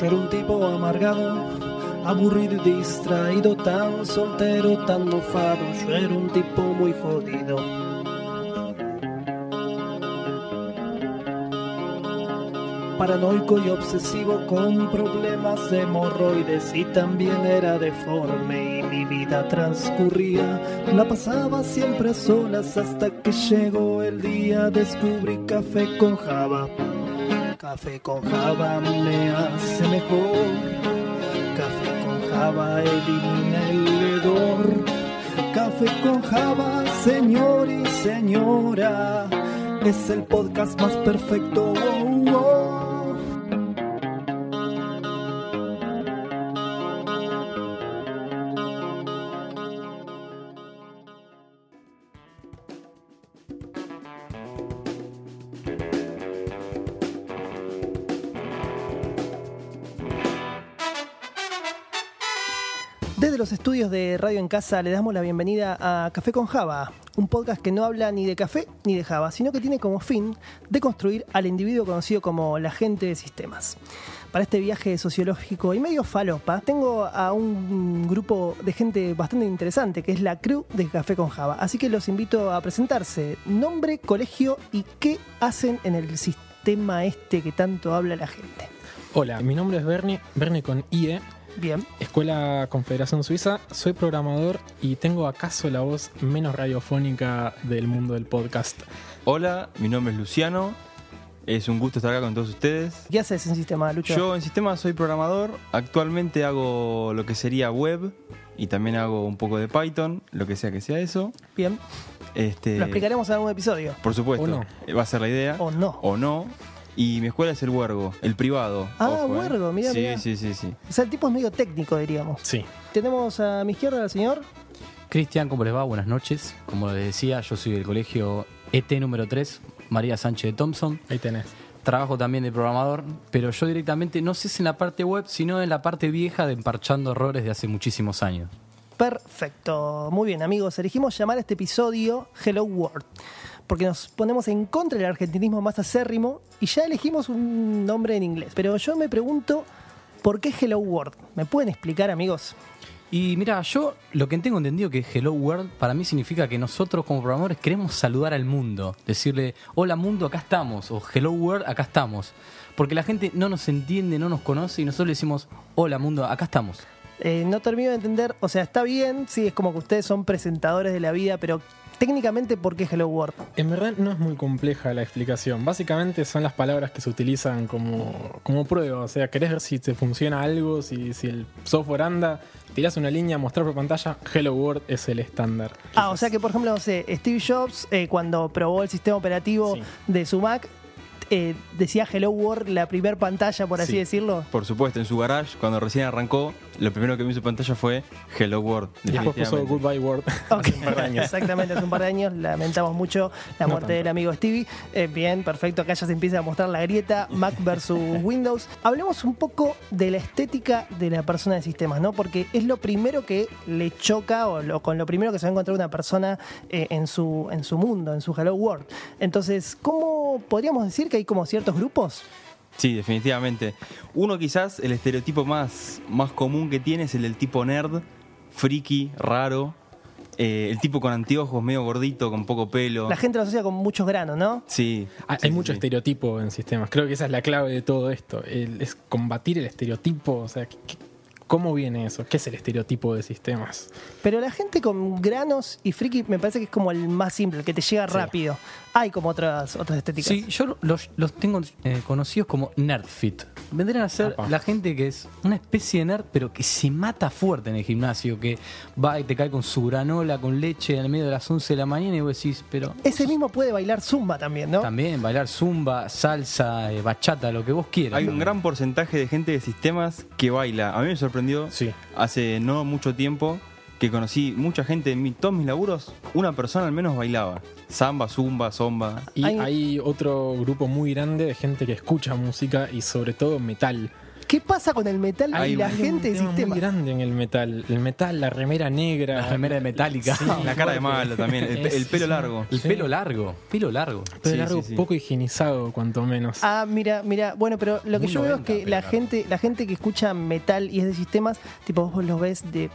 Yo era un tipo amargado aburrido y distraído, tan soltero, tan mofado. Yo era un tipo muy jodido. Paranoico y obsesivo con problemas de hemorroides y también era deforme y mi vida transcurría. La pasaba siempre a solas hasta que llegó el día. Descubrí café con java. Café con java me hace mejor. Café con java elimina el hedor. Café con java, señor y señora. Es el podcast más perfecto. En Casa le damos la bienvenida a Café con Java, un podcast que no habla ni de café ni de Java, sino que tiene como fin de construir al individuo conocido como la gente de sistemas. Para este viaje sociológico y medio falopa, tengo a un grupo de gente bastante interesante, que es la crew de Café con Java. Así que los invito a presentarse. Nombre, colegio y qué hacen en el sistema este que tanto habla la gente. Hola, mi nombre es Bernie, Bernie con IE, Bien. Escuela Confederación Suiza. Soy programador y tengo acaso la voz menos radiofónica del mundo del podcast. Hola, mi nombre es Luciano. Es un gusto estar acá con todos ustedes. ¿Qué haces en sistema, Lucho? Yo en sistemas soy programador. Actualmente hago lo que sería web y también hago un poco de Python, lo que sea que sea eso. Bien. Este, Lo explicaremos en algún episodio. Por supuesto, O no. va a ser la idea. O no. O no. Y mi escuela es el Huergo, el privado. Ah, ojo, eh. Huergo, mirá, Sí, mirá. sí, sí, sí. O sea, el tipo es medio técnico, diríamos. Sí. Tenemos a mi izquierda al señor. Cristian, ¿cómo les va? Buenas noches. Como les decía, yo soy del colegio ET número 3, María Sánchez de Thompson. Ahí tenés. Trabajo también de programador, pero yo directamente no sé si en la parte web, sino en la parte vieja de emparchando errores de hace muchísimos años. Perfecto. Muy bien, amigos. Elegimos llamar a este episodio Hello World. Porque nos ponemos en contra del argentinismo más acérrimo y ya elegimos un nombre en inglés. Pero yo me pregunto, ¿por qué Hello World? ¿Me pueden explicar, amigos? Y mira, yo lo que tengo entendido que Hello World para mí significa que nosotros como programadores queremos saludar al mundo, decirle, hola mundo, acá estamos, o Hello World, acá estamos. Porque la gente no nos entiende, no nos conoce y nosotros le decimos, hola mundo, acá estamos. Eh, no termino de entender, o sea, está bien, sí, es como que ustedes son presentadores de la vida, pero técnicamente, ¿por qué Hello World? En verdad no es muy compleja la explicación. Básicamente son las palabras que se utilizan como, como prueba. O sea, querés ver si te funciona algo, si, si el software anda, tirás una línea, mostrar por pantalla, Hello World es el estándar. Ah, o sea que, por ejemplo, no sé, Steve Jobs, eh, cuando probó el sistema operativo Sí. de su Mac, eh, decía Hello World la primer pantalla, por así Sí. decirlo. Por supuesto, en su garage, cuando recién arrancó, lo primero que vi en su pantalla fue Hello World. Y después puso. Goodbye World. Hace un par de años. Exactamente, hace un par de años lamentamos mucho la No muerte tanto. del amigo Stevie. Eh, bien, perfecto, acá ya se empieza a mostrar la grieta Mac versus Windows. Hablemos un poco de la estética de la persona de sistemas, ¿no? Porque es lo primero que le choca o lo- con lo primero que se va a encontrar una persona eh, en, su, en su mundo, en su Hello World. Entonces, ¿cómo podríamos decir que hay como ciertos grupos? Sí, definitivamente. Uno quizás, el estereotipo más, más común que tiene es el del tipo nerd, friki, raro. eh, el tipo con anteojos, medio gordito, con poco pelo. La gente lo asocia con muchos granos, ¿no? Sí. Hay, sí, hay sí, mucho sí. estereotipo en sistemas. Creo que esa es la clave de todo esto. El- es combatir el estereotipo. O sea, ¿qué- qué- ¿cómo viene eso? ¿Qué es el estereotipo de sistemas? Pero la gente con granos y friki me parece que es como el más simple, el que te llega Sí. rápido. Hay como otras, otras estéticas. Sí, yo los, los tengo eh, conocidos como Nerdfit. Vendrían a ser Apa. la gente que es una especie de nerd, pero que se mata fuerte en el gimnasio, que va y te cae con su granola, con leche en el medio de las 11 de la mañana y vos decís, pero... Ese mismo puede bailar zumba también, ¿no? También bailar zumba, salsa, eh, bachata, lo que vos quieras. Hay un gran porcentaje de gente de sistemas que baila. A mí me sorprendió Sí. hace no mucho tiempo que conocí mucha gente en mi- todos mis laburos, una persona al menos bailaba. Samba, zumba, zomba. Y Hay- hay... otro grupo muy grande de gente que escucha música y sobre todo metal. ¿Qué pasa con el metal Hay y la un gente de tema sistemas? muy grande en el metal. El metal, la remera negra. La remera de Metallica. La cara de malo también, el, Es- el pelo sí. largo. El pelo largo, pelo largo. Sí, sí, sí. poco higienizado, cuanto menos. Ah, mira, mira, bueno, pero lo que Muy yo veo es 90, que la gente, la gente que escucha metal y es de sistemas, tipo vos los ves de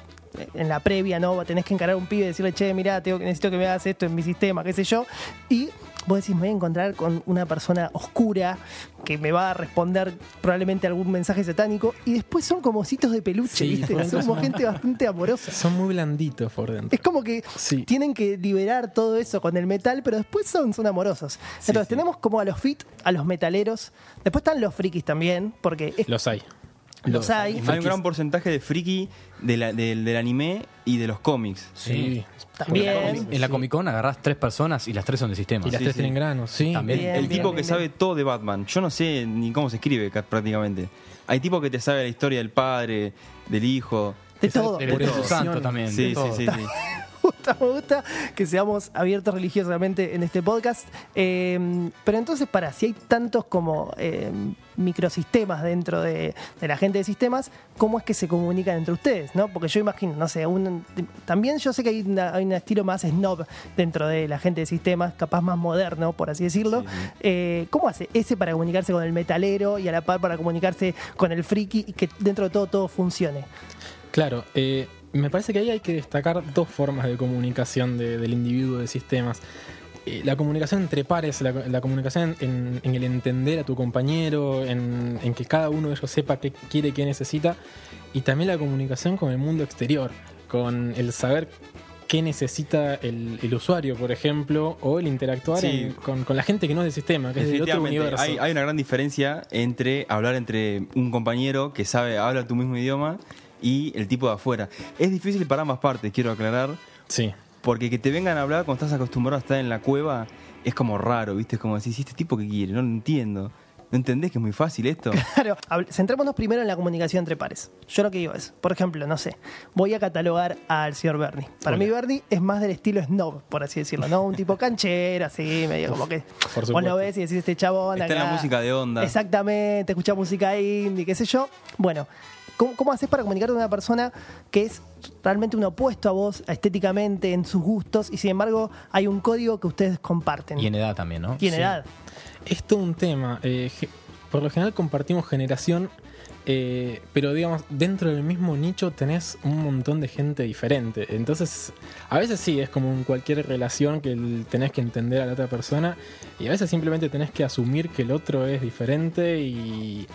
en la previa, ¿no? Tenés que encarar a un pibe y decirle, che, mira, tengo, necesito que me hagas esto en mi sistema, qué sé yo. Y vos decís, me voy a encontrar con una persona oscura que me va a responder probablemente algún mensaje satánico. Y después son como ositos de peluche, Sí, ¿viste? son- gente bastante amorosa. Son muy blanditos por dentro. Es como que Sí. tienen que liberar todo eso con el metal, pero después son, son amorosos. Entonces tenemos como a los fit, a los metaleros. Después están los frikis también, porque es- Los hay. Los hay. Hay un gran porcentaje de friki de la- del, del anime y de los cómics. Sí. También. En la Comic Con agarrás tres personas y las tres son de sistema. Y las Sí, tres sí. tienen granos, sí. También. Bien, el bien, tipo bien, que bien. sabe todo de Batman. Yo no sé ni cómo se escribe ca- prácticamente. Hay tipo que te sabe la historia del padre, del hijo. De todo. El de Espíritu todo. Santo también. Sí, sí, todo. sí, gusta, me gusta que seamos abiertos religiosamente en este podcast. Eh, pero entonces, para, si hay tantos como eh, microsistemas dentro de, de la gente de sistemas, ¿cómo es que se comunican entre ustedes? ¿no? Porque yo imagino, no sé, un- también yo sé que hay, una- hay un estilo más snob dentro de la gente de sistemas, capaz más moderno, por así decirlo. Sí. Eh, ¿Cómo hace ese para comunicarse con el metalero y a la par para comunicarse con el friki y que dentro de todo todo funcione? Claro, eh, me parece que ahí hay que destacar dos formas de comunicación de- del individuo de sistemas. Eh, la comunicación entre pares, la, la comunicación en, en el entender a tu compañero, en, en que cada uno de ellos sepa qué quiere, qué necesita, y también la comunicación con el mundo exterior, con el saber qué necesita el, el usuario, por ejemplo, o el interactuar Sí. en- con, con la gente que no es de sistema, que es de otro universo. hay, hay una gran diferencia entre hablar entre un compañero que sabe, habla tu mismo idioma y el tipo de afuera. Es difícil para ambas partes, quiero aclarar, Sí. porque que te vengan a hablar cuando estás acostumbrado a estar en la cueva es como raro, ¿viste? Es como decir, "¿Y ¿este tipo qué quiere? No lo entiendo. ¿No entendés que es muy fácil esto? Claro, centrémonos primero en la comunicación entre pares. Yo lo que digo es, por ejemplo, no sé, voy a catalogar al señor Bernie. Para Hola. mí Bernie es más del estilo snob, por así decirlo, ¿no? Un tipo canchero, así, medio como que... Por Vos lo ves y decís, este chabón Está en la música de onda. Exactamente, escucha música indie, qué sé yo. Bueno, ¿cómo, cómo haces para comunicarte con una persona que es realmente un opuesto a vos estéticamente, en sus gustos, y sin embargo hay un código que ustedes comparten? Y en edad también, ¿no? Y en Sí. edad. Es todo un tema. eh, por lo general compartimos generación, eh, pero digamos, dentro del mismo nicho tenés un montón de gente diferente. Entonces, a veces sí, es como en cualquier relación que tenés que entender a la otra persona, y a veces simplemente tenés que asumir que el otro es diferente y...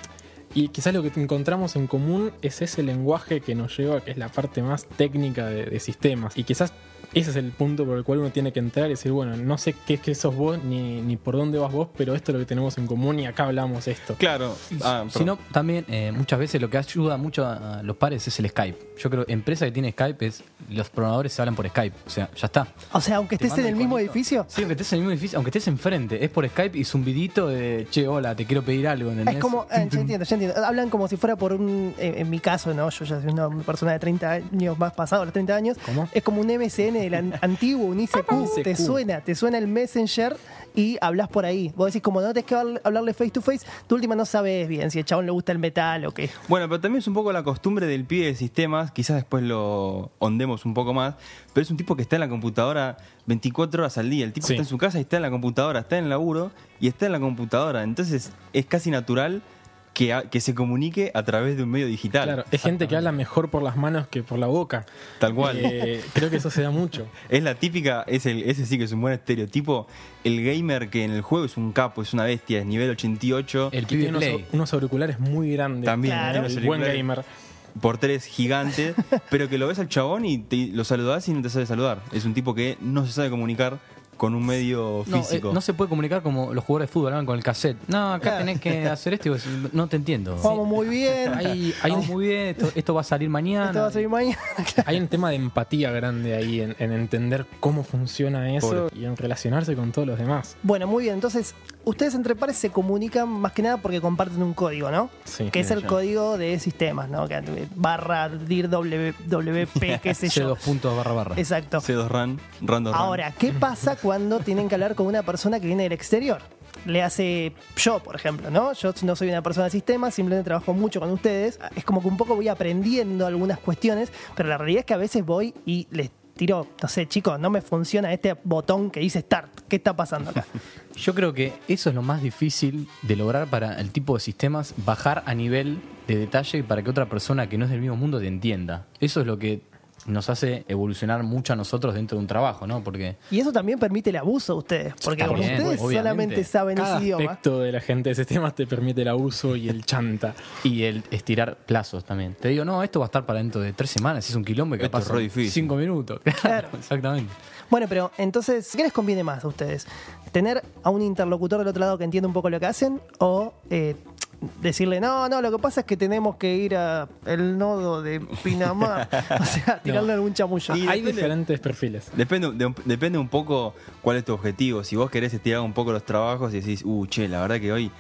Y quizás lo que encontramos en común es ese lenguaje que nos lleva, que es la parte más técnica de, de sistemas. Y quizás ese es el punto por el cual uno tiene que entrar y decir, bueno, no sé qué es que sos vos ni, ni por dónde vas vos, pero esto es lo que tenemos en común y acá hablamos esto. Claro. Ah, Si no, también eh, muchas veces lo que ayuda mucho a, los pares es el Skype. Yo creo que empresa que tiene Skype es los programadores se hablan por Skype. O sea, ya está. O sea, aunque estés en el mismo edificio, Sí, aunque estés en el mismo edificio, aunque estés enfrente, es por Skype y zumbidito de che, hola, te quiero pedir algo. ¿entendés? Es como, eh, ya entiendo, ya entiendo. Hablan como si fuera por un, en, en mi caso, ¿no? Yo ya soy una persona de 30 años más pasado, los 30 años. ¿Cómo? Es como un MSN del an- antiguo, ICQ. Te suena, te suena el Messenger y hablas por ahí. Vos decís, como no tenés que habl- hablarle face to face, tú última no sabes bien si al chabón le gusta el metal o qué. Bueno, pero también es un poco la costumbre del pibe de sistemas, quizás después lo ondemos un poco más, pero es un tipo que está en la computadora 24 horas al día. El tipo Sí. está en su casa y está en la computadora, está en el laburo y está en la computadora. Entonces es casi natural que, que se comunique a través de un medio digital. Claro, es gente que habla mejor por las manos que por la boca. Tal cual. Eh, creo que eso se da mucho. Es la típica, es el, ese sí que es un buen estereotipo. El gamer que en el juego es un capo, es una bestia, es nivel 88. El Y pibe tiene unos, Play. unos auriculares muy grandes. También, Claro. tiene unos El buen gamer. por tres gigantes, pero que lo ves al chabón y te- lo saludás y no te sabe saludar. Es un tipo que no se sabe comunicar con un medio No, eh, físico. no se puede comunicar como los jugadores de fútbol hablan con el cassette. No, acá tenés que hacer esto y vos no te entiendo. Vamos muy bien. Hay, hay, Vamos un, muy bien, esto, esto va a salir mañana. Esto va a salir mañana. hay un tema de empatía grande ahí en, en entender cómo funciona eso y en relacionarse con todos los demás. Bueno, muy bien. Entonces, ustedes entre pares se comunican más que nada porque comparten un código, ¿no? Sí. que es el ya. código de sistemas, ¿no? Que, barra dir W- WP, qué sé C yo. dos puntos barra barra. Exacto. C2RAN, Random RAN. Ahora, ¿qué pasa cuando tienen que hablar con una persona que viene del exterior? le hace yo, por ejemplo, ¿no? Yo no soy una persona de sistemas, simplemente trabajo mucho con ustedes. Es como que un poco voy aprendiendo algunas cuestiones, pero la realidad es que a veces voy y les tiro, no sé, chicos, no me funciona este botón que dice Start. ¿Qué está pasando acá? Yo creo que eso es lo más difícil de lograr para el tipo de sistemas, bajar a nivel de detalle para que otra persona que no es del mismo mundo te entienda. Eso es lo que nos hace evolucionar mucho a nosotros dentro de un trabajo, ¿no? Porque Y eso también permite el abuso de ustedes, porque como ustedes obviamente. solamente saben Cada ese idioma. aspecto de la gente de sistemas te permite el abuso y el chanta. y el estirar plazos también. Te digo, no, esto va a estar para dentro de tres semanas, es un quilombo que pasa cinco minutos. Claro. exactamente. Bueno, pero entonces, ¿qué les conviene más a ustedes? ¿Tener a un interlocutor del otro lado que entienda un poco lo que hacen? ¿O eh, decirle, no, no, lo que pasa es que tenemos que ir a el nodo de Pinamar? o sea, tirarle algún chamullo. Y Hay depende- diferentes perfiles. Depende, de- depende un poco cuál es tu objetivo. Si vos querés estirar un poco los trabajos y decís, uh, che, la verdad que hoy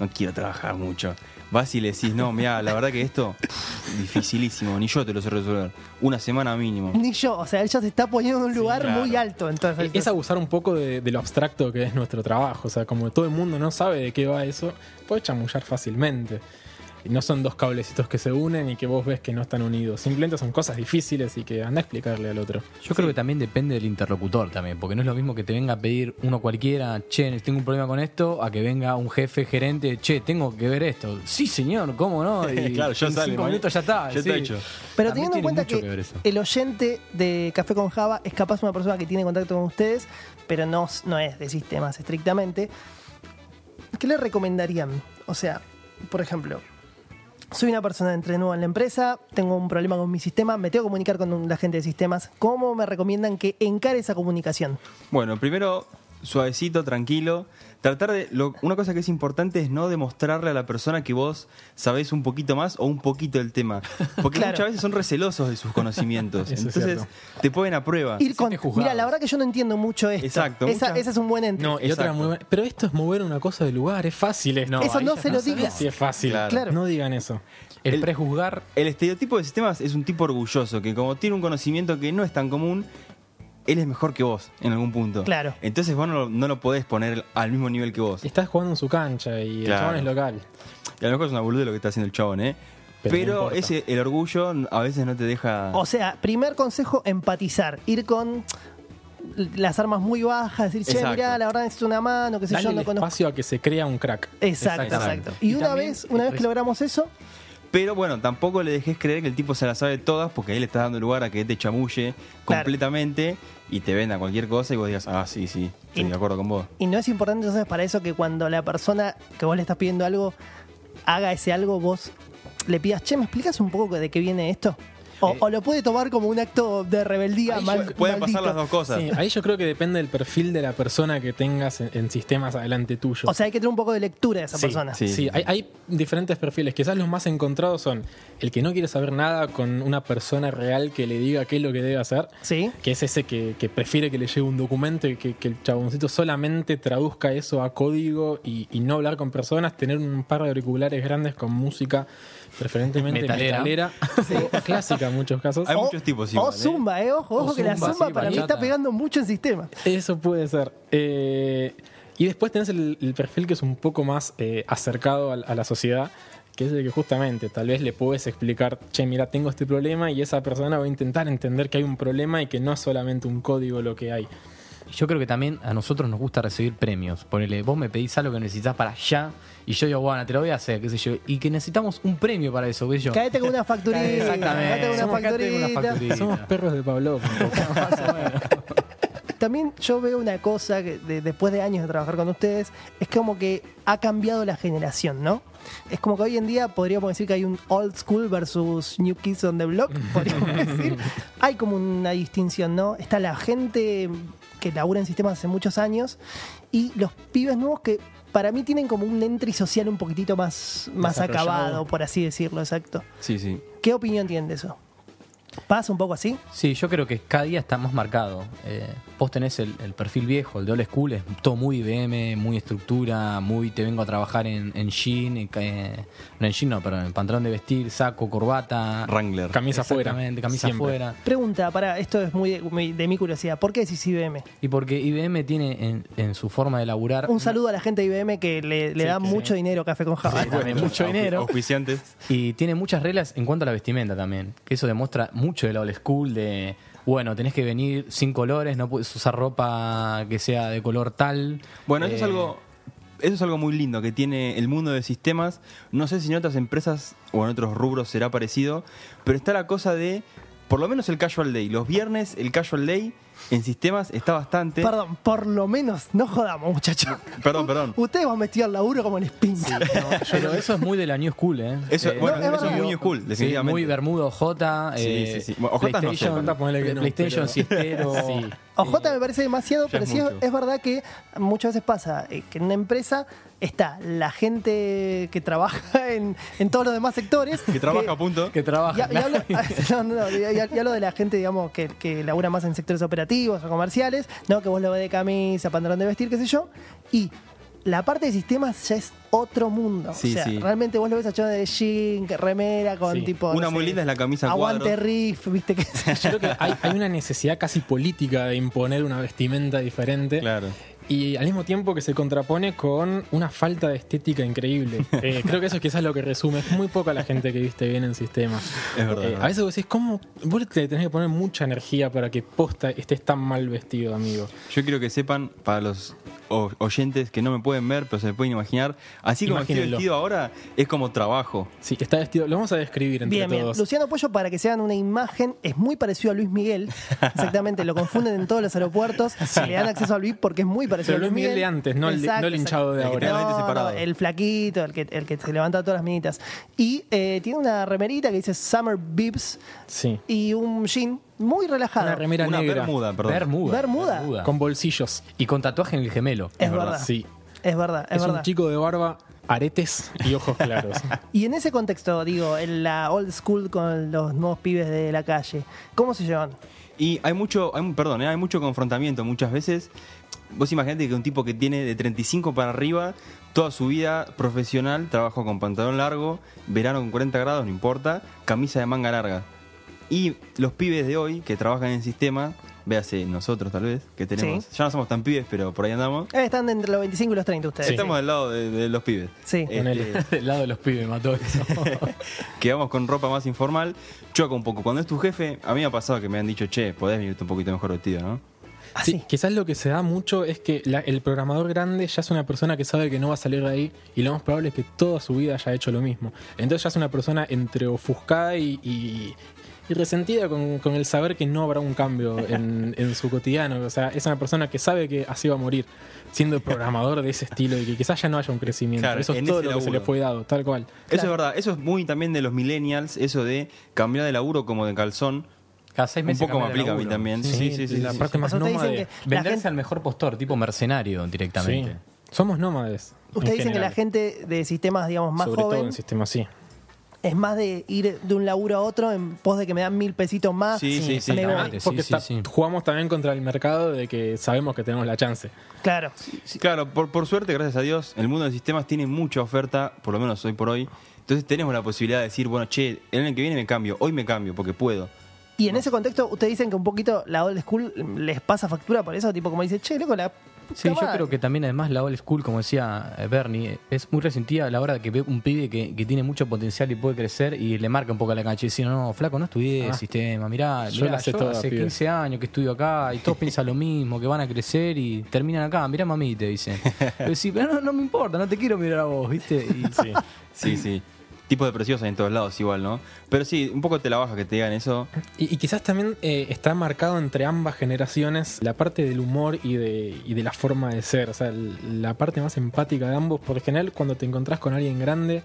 no quiero trabajar mucho. Vas y le decís, no, mira, la verdad que esto, dificilísimo, ni yo te lo sé resolver. Una semana mínimo. Ni yo, o sea, él ya se está poniendo en un lugar claro. muy alto. Entonces, Es abusar un poco de, de lo abstracto que es nuestro trabajo. O sea, como todo el mundo no sabe de qué va eso, puede chamullar fácilmente. No son dos cablecitos que se unen y que vos ves que no están unidos. Simplemente son cosas difíciles y que anda a explicarle al otro. Yo creo que también depende del interlocutor también, porque no es lo mismo que te venga a pedir uno cualquiera, che, tengo un problema con esto, a que venga un jefe gerente, che, tengo que ver esto. Sí, señor, ¿cómo no? Y Claro, ya en sale, cinco minutos ya está. Ya está sí. hecho. Pero También teniendo en cuenta que, el oyente de Café con Java es capaz una persona que tiene contacto con ustedes, pero no, no es de sistemas estrictamente, ¿qué le recomendarían? O sea, por ejemplo, soy una persona entre nueva en la empresa, tengo un problema con mi sistema, me tengo que comunicar con la gente de sistemas. ¿Cómo me recomiendan que encare esa comunicación? Bueno, primero, suavecito, tranquilo. Tratar de. lo- una cosa que es importante es no demostrarle a la persona que vos sabés un poquito más o un poquito del tema. Porque Claro. muchas veces son recelosos de sus conocimientos. Entonces, te ponen a prueba. Ir con, mira, la verdad que yo no entiendo mucho esto. Exacto, Esa, muchas- ese es un buen ente. No, y otra muy buena- Pero esto es mover una cosa de lugar, es fácil esto. No, Eso no se lo digas. Sí, es fácil. Claro. Claro. No digan eso. El, El- prejuzgar El estereotipo de sistemas es un tipo orgulloso que como tiene un conocimiento que no es tan común, él es mejor que vos en algún punto. Claro. Entonces vos no, lo- no lo podés poner al mismo nivel que vos. Estás jugando en su cancha y el chabón es local. Y a lo mejor es una boludez lo que está haciendo el chabón, ¿eh? Pero Pero, no importa. ese, el orgullo a veces no te deja... O sea, primer consejo, empatizar. Ir con las armas muy bajas, decir, che, Exacto. mirá, la verdad necesito una mano, que sé Dale yo, no el conozco. espacio a que se crea un crack. Exacto, exacto. Exacto. Y, Y una también- vez, una vez que logramos eso, Pero bueno, tampoco le dejes creer que el tipo se la sabe todas porque ahí le estás dando lugar a que te chamulle Claro. completamente y te venda cualquier cosa y vos digas, ah, sí, sí, estoy Y- de acuerdo con vos. y no es importante entonces para eso que cuando la persona que vos le estás pidiendo algo haga ese algo, vos le pidas, che, ¿me explicas un poco de qué viene esto? O, Eh, o lo puede tomar como un acto de rebeldía Ahí mal, pu- pueden pasar las dos cosas. Sí, ahí yo creo que depende del perfil de la persona que tengas en, en sistemas adelante tuyo. O sea, hay que tener un poco de lectura de esa Sí, persona. sí. Sí, hay, hay diferentes perfiles. Quizás los más encontrados son el que no quiere saber nada con una persona real que le diga qué es lo que debe hacer. ¿Sí? Que es ese que, que prefiere que le llegue un documento y que, que el chaboncito solamente traduzca eso a código y, y no hablar con personas, tener un par de auriculares grandes con música preferentemente Metalera. metalera, o clásica en muchos casos. Hay O- muchos tipos O igual, ¿eh? zumba, ¿eh? Ojo, ojo O que la zumba, sí, para mí está pegando mucho en sistema. Eso puede ser. Eh, y después tenés el, el perfil que es un poco más eh, acercado a, a la sociedad, que es el que justamente tal vez le puedes explicar, che, mira, tengo este problema y esa persona va a intentar entender que hay un problema y que no es solamente un código lo que hay. Yo creo que también a nosotros nos gusta recibir premios. Ponele, vos me pedís algo que necesitas para allá y yo digo, bueno, te lo voy a hacer, qué sé yo. Y que necesitamos un premio para eso, qué sé yo. Caete con una facturita. Exactamente. Con una Somos- con una facturita. facturita. Somos perros de Pablo. También yo veo una cosa que de- después de años de trabajar con ustedes, es como que ha cambiado la generación, ¿no? Es como que hoy en día podríamos decir que hay un old school versus new kids on the block, podríamos decir. Hay como una distinción, ¿no? Está la gente que labura en sistemas hace muchos años y los pibes nuevos que para mí tienen como un entry social un poquitito más, más acabado, por así decirlo, exacto. Sí, sí. ¿Qué opinión tienen de eso? ¿Pasa un poco así? Sí, yo creo que cada día está más marcado. Eh, vos tenés el, el perfil viejo, el de old school, es todo muy IBM, muy estructura, muy te vengo a trabajar en, en jean, en, eh, no en jean, no, pero en pantalón de vestir, saco, corbata. Wrangler. Camisa afuera. Camisa Siempre. afuera. Pregunta, para, esto es muy de, mi curiosidad. ¿Por qué decís IBM? Y porque IBM tiene en, en su forma de laburar. Un saludo a la gente de IBM que le, le Sí, da que mucho sí. dinero a Café con Java. También mucho Auspici- dinero. Auspiciantes. Y tiene muchas reglas en cuanto a la vestimenta también. Que eso demuestra mucho de la old school, de bueno, tenés que venir sin colores, no puedes usar ropa que sea de color tal. Bueno, eso es Eh, algo. Eso es algo muy lindo que tiene el mundo de sistemas. No sé si en otras empresas o en otros rubros será parecido, pero está la cosa de, por lo menos el casual day. Los viernes el casual day en sistemas está bastante. Perdón, por lo menos, no jodamos, muchachos. Perdón, perdón. Ustedes van metidos al laburo como en spin. Pero eso es muy de la New School, ¿eh? Eso, Eh, bueno, no, es eso es verdad. muy new school, Sí, definitivamente. muy Bermuda OJ. Sí, eh, sí, sí. Bueno, OJ no sé, PlayStation, pero- que no, PlayStation pero- siestero. Sí. OJ me parece demasiado, pero es sí es, verdad que muchas veces pasa eh, que en una empresa está la gente que trabaja en, en todos los demás sectores. que trabaja a punto. Que trabaja. Y, y hablo, no, no, no, y- y- y hablo de la gente, digamos, que, que labura más en sectores operativos o comerciales, ¿no? Que vos lo ves de camisa, pantalón de vestir, qué sé yo. Y la parte de sistemas ya es otro mundo. Sí, o sea, sí. realmente vos lo ves a chavos de jean, remera, con Sí. tipo. Una no muy sé, linda es la camisa a Aguante cuadros. riff, viste que Yo creo que hay, hay una necesidad casi política de imponer una vestimenta diferente. Claro. Y al mismo tiempo que se contrapone con una falta de estética increíble. Eh, creo que eso es quizás lo que resume. Es muy poca la gente que viste bien en sistemas. Es verdad, Eh, a veces vos decís, ¿cómo? Vos te tenés que poner mucha energía para que posta estés tan mal vestido, amigo. Yo quiero que sepan, para los oyentes que no me pueden ver, pero se me pueden imaginar, así como estoy vestido ahora, es como trabajo. Sí, está vestido. Lo vamos a describir entre Bien, bien. todos. Luciano Pollo, para que se hagan una imagen, es muy parecido a Luis Miguel. Exactamente, lo confunden en todos los aeropuertos. Le dan acceso al VIP porque es muy parecido Pero a Luis Luis Miguel Miguel. de antes, no el- no el hinchado de El que ahora. No, no, el flaquito, el que, el que se levanta todas las minitas. Y eh, tiene una remerita que dice Summer Bibs Sí. y un jean muy relajado. Una remera Una negra. bermuda, perdón. Bermuda. Bermuda. Con bolsillos. Y con tatuaje en el gemelo. Es verdad. Sí. Es verdad, es, Es, verdad. un chico de barba, aretes y ojos claros. Y en ese contexto, digo, en la old school con los nuevos pibes de la calle, ¿cómo se llevan? Y hay mucho, hay, perdón, ¿eh? hay mucho confrontamiento muchas veces. Vos imaginate que un tipo que tiene de 35 para arriba, toda su vida profesional, trabajo con pantalón largo, verano con 40 grados, no importa, camisa de manga larga. Y los pibes de hoy que trabajan en sistema, véase nosotros tal vez, que tenemos, Sí. ya no somos tan pibes, pero por ahí andamos, Eh, están entre los 25 y los 30 ustedes. estamos del lado de, de los pibes. Sí. Ponele. Este, Del lado de los pibes mató eso. que vamos con ropa más informal, choca un poco. Cuando es tu jefe, a mí me ha pasado que me han dicho, che, podés venirte un poquito mejor vestido, ¿no? Así. Sí, quizás lo que se da mucho es que la- el programador grande ya es una persona que sabe que no va a salir de ahí y lo más probable es que toda su vida haya hecho lo mismo. Entonces ya es una persona entre ofuscada y, y- y resentida con, con el saber que no habrá un cambio en, en su cotidiano. O sea, es una persona que sabe que así va a morir, siendo el programador de ese estilo y que quizás ya no haya un crecimiento. Claro, eso es todo lo que se le fue dado, tal cual. Eso Claro. es verdad, eso es muy también de los millennials, eso de cambiar de laburo como de calzón. Cada seis Un meses poco me cambia de aplica a mí laburo. también. Sí, Sí, sí, sí. la sí, parte O más sea, ustedes nómade. dicen que la Venderse gente, al mejor postor, tipo mercenario Sí. directamente. Somos nómades. ustedes dicen que la gente de sistemas, digamos, más Sobre todo en sistemas, sí. Es más de ir de un laburo a otro en pos de que me dan mil pesitos más. Sí, sí, sí. exactamente. Porque sí, sí. jugamos también contra el mercado de que sabemos que tenemos la chance. Claro. Claro, por, por suerte, gracias a Dios, el mundo de sistemas tiene mucha oferta, por lo menos hoy por hoy. Entonces tenemos la posibilidad de decir, bueno, che, el año que viene me cambio, hoy me cambio porque puedo. Y en ese contexto, ustedes dicen que un poquito la old school les pasa factura por eso, tipo como dice, che, loco, la. Sí, yo madre". creo que también además la old school, como decía eh, Bernie, es muy resentida a la hora de que ve un pibe que, que tiene mucho potencial y puede crecer y le marca un poco la cancha y dice, no, no, flaco, no estudié Ah. sistema, mirá, Yo mirá, yo toda, hace pibe". 15 años que estudio acá y todos piensan lo mismo, que van a crecer y terminan acá, mirá mami, te dicen. Pero sí, pero no, no me importa, no te quiero mirar a vos, ¿viste? Y, Sí. Sí, sí. Tipos de preciosas en todos lados igual, ¿no? Pero sí, un poco te la baja que te digan eso. Y, quizás también eh, está marcado entre ambas generaciones la parte del humor y de, y de la forma de ser. O sea, la parte más empática de ambos. Por general, cuando te encontrás con alguien grande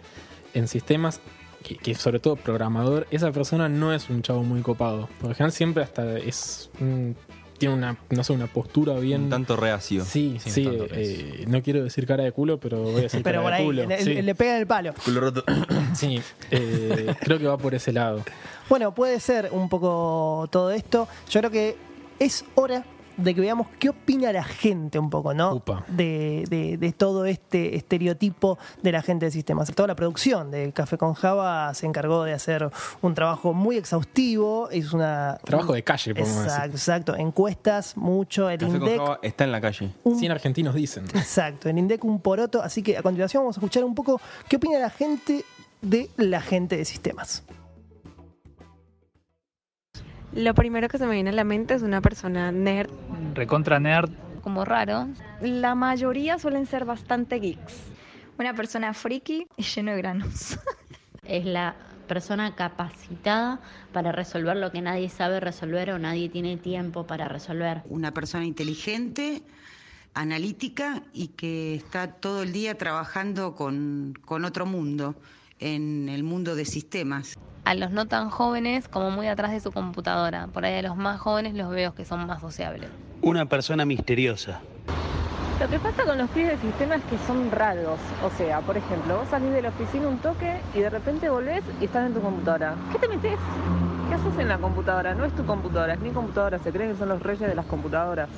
en sistemas, que, que sobre todo programador, esa persona no es un chavo muy copado. Por general, siempre hasta es. un- tiene una, no sé, una postura bien. Un tanto reacio. Sí, Sí, sí. eh, no quiero decir cara de culo, pero voy a decir Pero cara por de ahí, culo. el- el- sí, le pega en el palo. Culo roto. Sí, eh, creo que va por ese lado. Bueno, puede ser un poco todo esto. Yo creo que es hora de que veamos qué opina la gente un poco, ¿no? De, de- de todo este estereotipo de la gente de sistemas. Toda la producción de Café con Java se encargó de hacer un trabajo muy exhaustivo. Es una. Trabajo de calle, podemos Exacto, decir. exacto. Encuestas, mucho. El Café con INDEC. Java está en la calle. un- 100 argentinos dicen. Exacto, el INDEC un poroto. Así que a continuación vamos a escuchar un poco qué opina la gente de la gente de sistemas. Lo primero que se me viene a la mente es una persona nerd. recontra nerd, como raro. La mayoría suelen ser bastante geeks. Una persona friki y lleno de granos. es la persona capacitada para resolver lo que nadie sabe resolver o nadie tiene tiempo para resolver. una persona inteligente, analítica y que está todo el día trabajando con, con otro mundo, en el mundo de sistemas. A los no tan jóvenes como muy atrás de su computadora. Por ahí a los más jóvenes los veo que son más sociables. Una persona misteriosa. Lo que pasa con los pibes de sistemas es que son raros. O sea, por ejemplo, vos salís de la oficina un toque y de repente volvés y estás en tu computadora. ¿Qué te metes? ¿Qué haces en la computadora? No es tu computadora, es mi computadora. Se creen que son los reyes de las computadoras.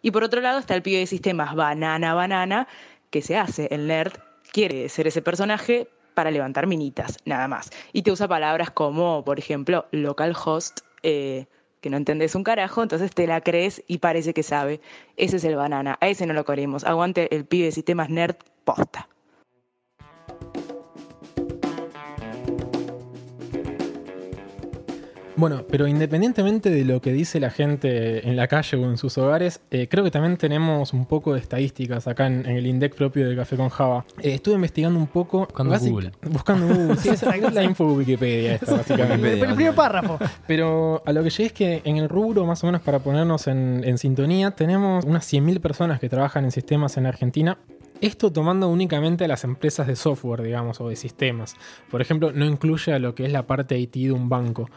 Y por otro lado está el pibe de sistemas banana, banana, que se hace. El nerd quiere ser ese personaje para levantar minitas, nada más. Y te usa palabras como, por ejemplo, localhost, eh, que no entendés un carajo, entonces te la crees y parece que sabe. Ese es el banana, a ese no lo queremos. Aguante el pibe de sistemas nerd posta. Bueno, pero independientemente de lo que dice la gente en la calle o en sus hogares, eh, creo que también tenemos un poco de estadísticas acá en, en el INDEC propio de Café con Java. Eh, estuve investigando un poco. Buscando basic- Google. Buscando Google. Sí, es la info de Wikipedia esta, básicamente. El, el primer párrafo. Pero a lo que llegué es que en el rubro, más o menos para ponernos en, en sintonía, tenemos unas 100.000 personas que trabajan en sistemas en Argentina. Esto tomando únicamente a las empresas de software, digamos, o de sistemas. Por ejemplo, no incluye a lo que es la parte IT de un banco,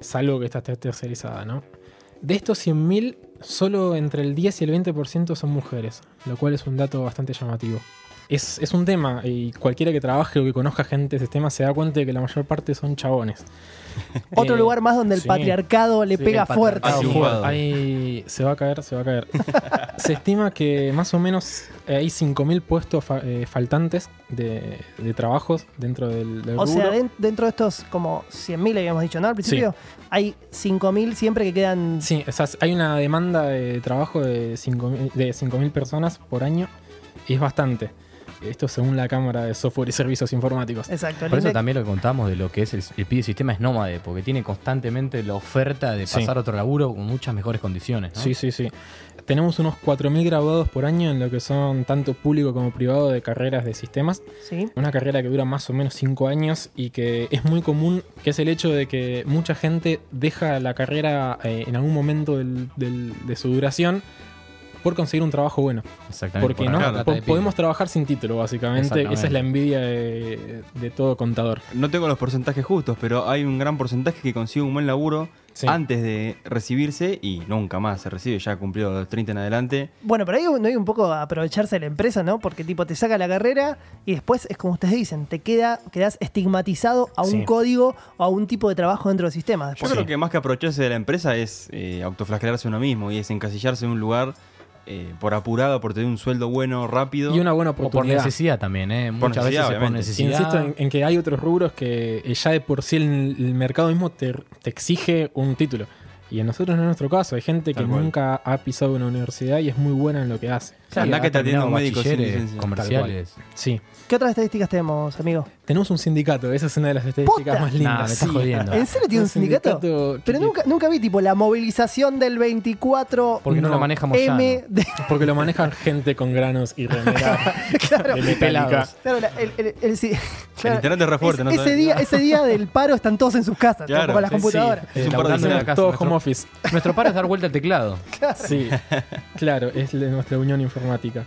salvo que está ter- tercerizada, ¿no? De estos 100.000, solo entre el 10 y el 20% son mujeres, lo cual es un dato bastante llamativo. Es, es un tema, y cualquiera que trabaje o que conozca gente de sistemas se da cuenta de que la mayor parte son chabones. Otro Eh, lugar más donde el sí. patriarcado le Sí, pega fuerte. Sí, hay- se va a caer, se va a caer. se estima que más o menos eh, hay 5.000 puestos fa- eh, faltantes de, de trabajos dentro del, del O sea, dentro de estos como 100.000 habíamos dicho, ¿no? Al principio, hay 5.000 siempre que quedan... Sí, o sea, hay una demanda de trabajo de 5.000 de 5.000 personas por año y es bastante. Esto según la Cámara de Software y Servicios Informáticos. Exacto. Por eso también lo que contamos de lo que es el, el sistema es nómade, porque tiene constantemente la oferta de Sí. pasar a otro laburo con muchas mejores condiciones. ¿no? Sí, sí, sí. Tenemos unos 4.000 graduados por año en lo que son tanto público como privado de carreras de sistemas. Sí. Una carrera que dura más o menos 5 años y que es muy común, que es el hecho de que mucha gente deja la carrera eh, en algún momento del- del- de su duración por conseguir un trabajo bueno. Exactamente. Porque por no po- podemos trabajar sin título, básicamente. Esa es la envidia de, de todo contador. No tengo los porcentajes justos, pero hay un gran porcentaje que consigue un buen laburo Sí. antes de recibirse y nunca más se recibe, ya ha cumplido los 30 en adelante. Bueno, pero ahí no hay un poco a aprovecharse de la empresa, ¿no? Porque tipo te saca la carrera y después es como ustedes dicen, te queda, quedas estigmatizado a un Sí. código o a un tipo de trabajo dentro del sistema. Yo creo que más que aprovecharse de la empresa es eh, autoflagelarse uno mismo y es encasillarse en un lugar eh, por apurado, por tener un sueldo bueno, rápido. Y una buena O por oportunidad. necesidad también, ¿eh? Por Muchas necesidad, veces es por necesidad. insisto en, en que hay otros rubros que eh, ya de por sí el, el mercado mismo te, te exige un título. Y en nosotros no es nuestro caso. Hay gente que nunca ha pisado una universidad y es muy buena en lo que hace. Andá ha que te atienda un terminado médico sin bachilleres, licencia. comerciales. Sí. ¿Qué otras estadísticas tenemos, amigo? Tenemos un sindicato. Esa es una de las estadísticas ¿Posta? más lindas. Nah, me estás Sí. jodiendo. ¿En serio tiene un sindicato? Pero nunca, nunca vi tipo la movilización del 24 Porque no, No. lo maneja Moyano. M de, Porque lo manejan gente con granos y remera claro, de pelados. claro, la- el, el- el- sí, El claro, internet es re fuerte, ese, ¿no? ese día, ese día del paro están todos en sus casas, Claro, con las sí, computadoras. Es un par de laburando en la semanas. casa, Todo nuestro- home office. Nuestro paro es dar vuelta al teclado. Sí, claro, es de nuestra unión informática.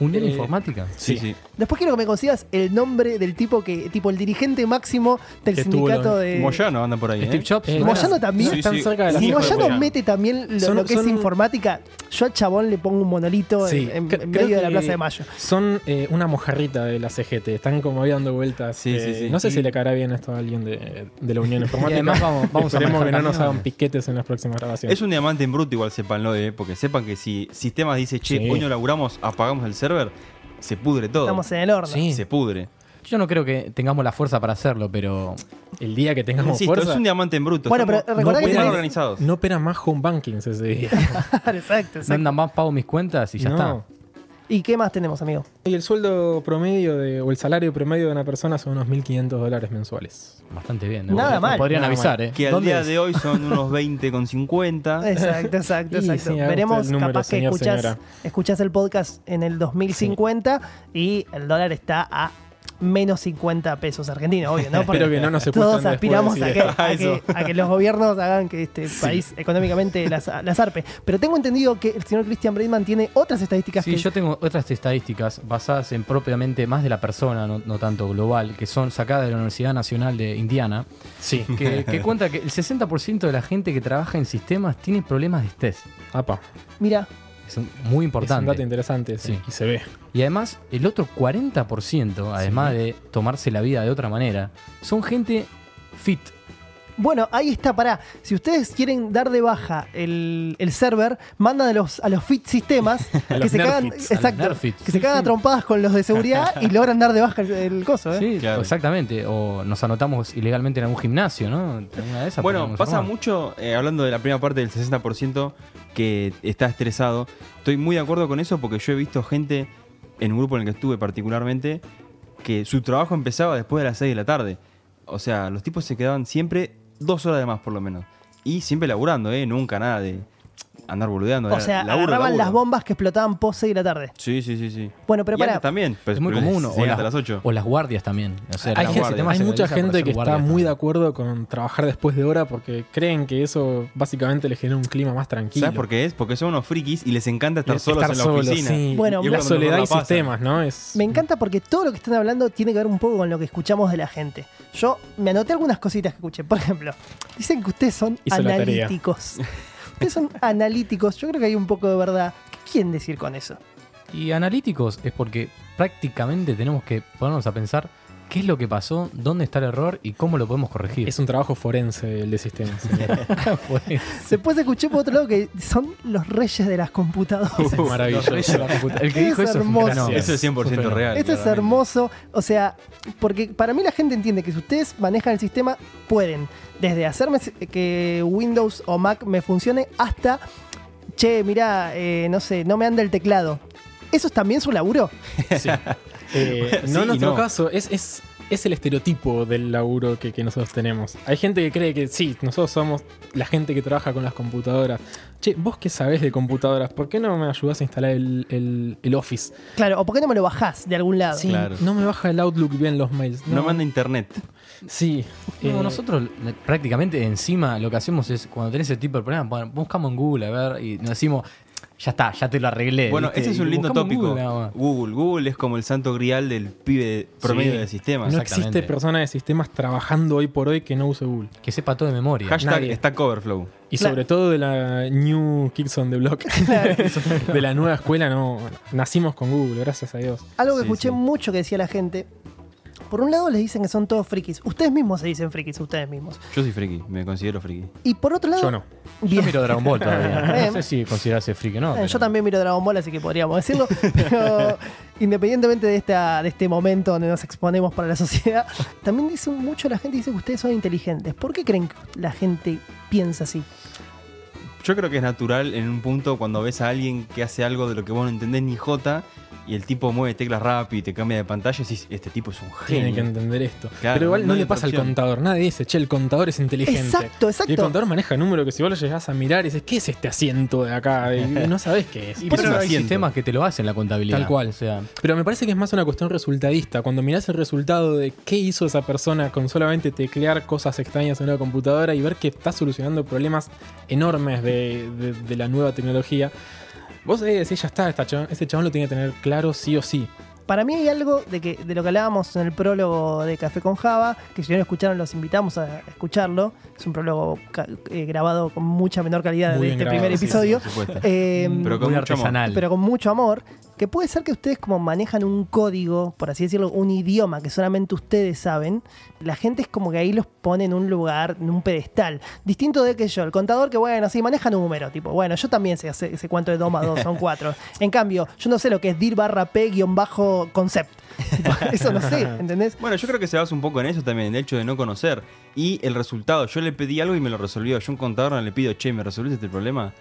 ¿Unión Eh, Informática? Sí, sí. Después quiero que me consigas el nombre del tipo que, tipo el dirigente máximo del Que tuvo sindicato lo- de. Moyano anda por ahí. Steve ¿eh? Jobs. Eh, ¿no? Moyano también. Sí, Están cerca de la Si de Moyano mete también lo, Son- lo que son- es informática, yo al chabón le pongo un monolito Sí, en, medio de la Plaza de Mayo. Son eh, una mojarrita de la CGT. Están como ahí dando vueltas. Sí, eh, sí, sí. No sé Y- si le caerá bien esto a alguien de, de la Unión Informática. además vamos- vamos a Esperemos que no nos hagan piquetes en las próximas grabaciones. Es un diamante en bruto, igual sépanlo, ¿eh? porque sepan que si sistemas dice, che, Sí. hoy no laburamos, apagamos el server, se pudre todo. Estamos en el horno. Sí. Se pudre. Yo no creo que tengamos la fuerza para hacerlo, pero El día que tengamos Insisto, fuerza, es un diamante en bruto. Bueno, pero recordá que tenés- organizados. no opera más home banking ese día. exacto, no exacto. andan más, pago mis cuentas y ya No. está. ¿Y qué más tenemos, amigo? Y el sueldo promedio de, o el salario promedio de una persona son unos 1.500 dólares mensuales. Bastante bien. ¿no? Nada Nos mal. Podrían Nada avisar, mal. ¿eh? Que al ¿Dónde día es? de hoy son unos 20 con 50. Exacto, exacto, sí, exacto. Veremos, número, capaz que señor, escuchás, el podcast en el 2050 y el dólar está a menos 50 pesos argentinos, obvio, ¿no? Porque Espero que no nos todos aspiramos a que, a, que, a que los gobiernos hagan que este país económicamente las, las arpe. Pero tengo entendido que el señor Christian Breitman tiene otras estadísticas Sí, que yo tengo otras estadísticas basadas en propiamente más de la persona, no, no tanto global, que son sacadas de la Universidad Nacional de Indiana, Sí. que, que cuenta que el 60% de la gente que trabaja en sistemas tiene problemas de estrés. Apa, Mira, Es muy es un importante. dato interesante ese, Sí. y se ve. Y además, el otro 40%, además de tomarse la vida de otra manera, son gente fit. Bueno, ahí está, pará. Si ustedes quieren dar de baja el, el server, mandan a los, a los fit sistemas A que los se cagan, nerfits, a los exacto, que se cagan a trompadas con los de seguridad y logran dar de baja el, el coso, ¿eh? Sí, Claro. exactamente. O nos anotamos ilegalmente en algún gimnasio, ¿no? En una de esas Bueno, pasa armar. mucho, eh, hablando de la primera parte del 60% que está estresado. Estoy muy de acuerdo con eso porque yo he visto gente en un grupo en el que estuve particularmente que su trabajo empezaba después de las 6 de la tarde. O sea, los tipos se quedaban siempre dos horas de más por lo menos. Y siempre laburando, ¿eh? Nunca nada de andar boludeando. O sea, laburo, agarraban laburo. las bombas que explotaban post 6 de la tarde. Sí, sí, sí, sí. Bueno, pero y antes pará. también. pero- Es muy pero común. O las, hasta las 8. o las guardias también. O sea, Hay, mucha para gente que está muy de acuerdo con trabajar después de hora porque creen que eso básicamente les genera un clima más tranquilo. ¿Sabes por qué es? Porque son unos frikis y les encanta estar Les- solos estar en la solos, oficina. sí. Bueno, Y la soledad y sistemas, ¿no? Es, Me encanta porque todo lo que están hablando tiene que ver un poco con lo que escuchamos de la gente. Yo me anoté algunas cositas que escuché. Por ejemplo, dicen que ustedes son Hizo la tarea. analíticos. ustedes son analíticos. Yo creo que hay un poco de verdad. ¿Qué quieren decir con eso? Y analíticos es porque prácticamente tenemos que ponernos a pensar qué es lo que pasó, dónde está el error y cómo lo podemos corregir. es un trabajo forense el de sistemas. Después escuché por otro lado que son los reyes de las computadoras. Maravilloso. Los reyes de la computa- El que Es dijo eso hermoso. Eso es 100% real. Esto es hermoso. O sea, porque para mí la gente entiende que si ustedes manejan el sistema, pueden desde hacerme que Windows o Mac me funcione hasta, che, mirá, eh, no sé, no me anda el teclado. Eso es también su laburo. Sí. Eh, Sí no en nuestro no. caso, es, es, es el estereotipo del laburo que, que nosotros tenemos. Hay gente que cree que sí, nosotros somos la gente que trabaja con las computadoras. Che, vos qué sabés de computadoras, ¿por qué no me ayudás a instalar el, el- el Office? Claro, o por qué no me lo bajás de algún lado. Sí, Claro. no me baja el Outlook bien los mails. No manda internet. Sí. No, eh, nosotros prácticamente encima lo que hacemos es, cuando tenés ese tipo de problema, bueno, buscamos en Google a ver y nos decimos, ya está, ya te lo arreglé. Bueno, ¿viste? ese es un lindo tópico. Google nada más. Google. Google es como el santo grial del pibe promedio Sí. de sistemas. no existe persona de sistemas trabajando hoy por hoy que no use Google. Que sepa todo de memoria. Hashtag Nadie. Stack Overflow. Y Claro. sobre todo de la New Kids on the Block, de la nueva escuela, no. Nacimos con Google, gracias a Dios. Algo que Sí, escuché sí. mucho que decía la gente. Por un lado les dicen que son todos frikis. Ustedes mismos se dicen frikis, ustedes mismos. Yo soy friki, me considero friki. Y por otro lado... Yo no. Yo Bien. miro Dragon Ball todavía. No sé si considerarse friki o no. Eh, pero- Yo también miro Dragon Ball, así que podríamos decirlo. Pero independientemente de, esta, de este momento donde nos exponemos para la sociedad, también dice mucho la gente dice que ustedes son inteligentes. ¿Por qué creen que la gente piensa así? Yo creo que es natural en un punto cuando ves a alguien que hace algo de lo que vos no entendés ni jota y el tipo mueve teclas rápido y te cambia de pantalla y decís, este tipo es un Tiene que genio. entender esto. Claro, Pero igual no le pasa al contador. Nadie dice, che, el contador es inteligente. Exacto, Y el exacto. contador maneja números que si vos lo llegás a mirar y dices, ¿qué es este asiento de acá? Y no sabés qué es. Y Por eso hay asiento. sistemas que te lo hacen la contabilidad. Tal cual. O sea, Pero me parece que es más una cuestión resultadista. Cuando mirás el resultado de qué hizo esa persona con solamente teclear cosas extrañas en una computadora y ver que está solucionando problemas enormes de, de- de la nueva tecnología, Vos ahí decís, ya está, esta chabón- este chabón lo tiene que tener claro sí o sí. Para mí hay algo de, que, de lo que hablábamos en el prólogo de Café con Java, que si no lo escucharon los invitamos a escucharlo. Es un prólogo eh, grabado con mucha menor calidad Muy de este grabado, primer sí, episodio. por supuesto. Eh, Pero con mucho amor. artesanal. pero con mucho amor, que puede ser que ustedes como manejan un código, por así decirlo, un idioma que solamente ustedes saben, la gente es como que ahí los pone en un lugar, en un pedestal. Distinto de que yo, el contador que, bueno, sí, maneja números, tipo, bueno, yo también sé, sé, sé cuánto es 2 más 2, son 4. En cambio, yo no sé lo que es dir barra p guion bajo concept. Eso no sé, ¿entendés? Bueno, yo creo que se basa un poco en eso también, en el hecho de no conocer. Y el resultado, yo le pedí algo y me lo resolvió. Yo un contador no le pido, che, ¿me resolviste este problema?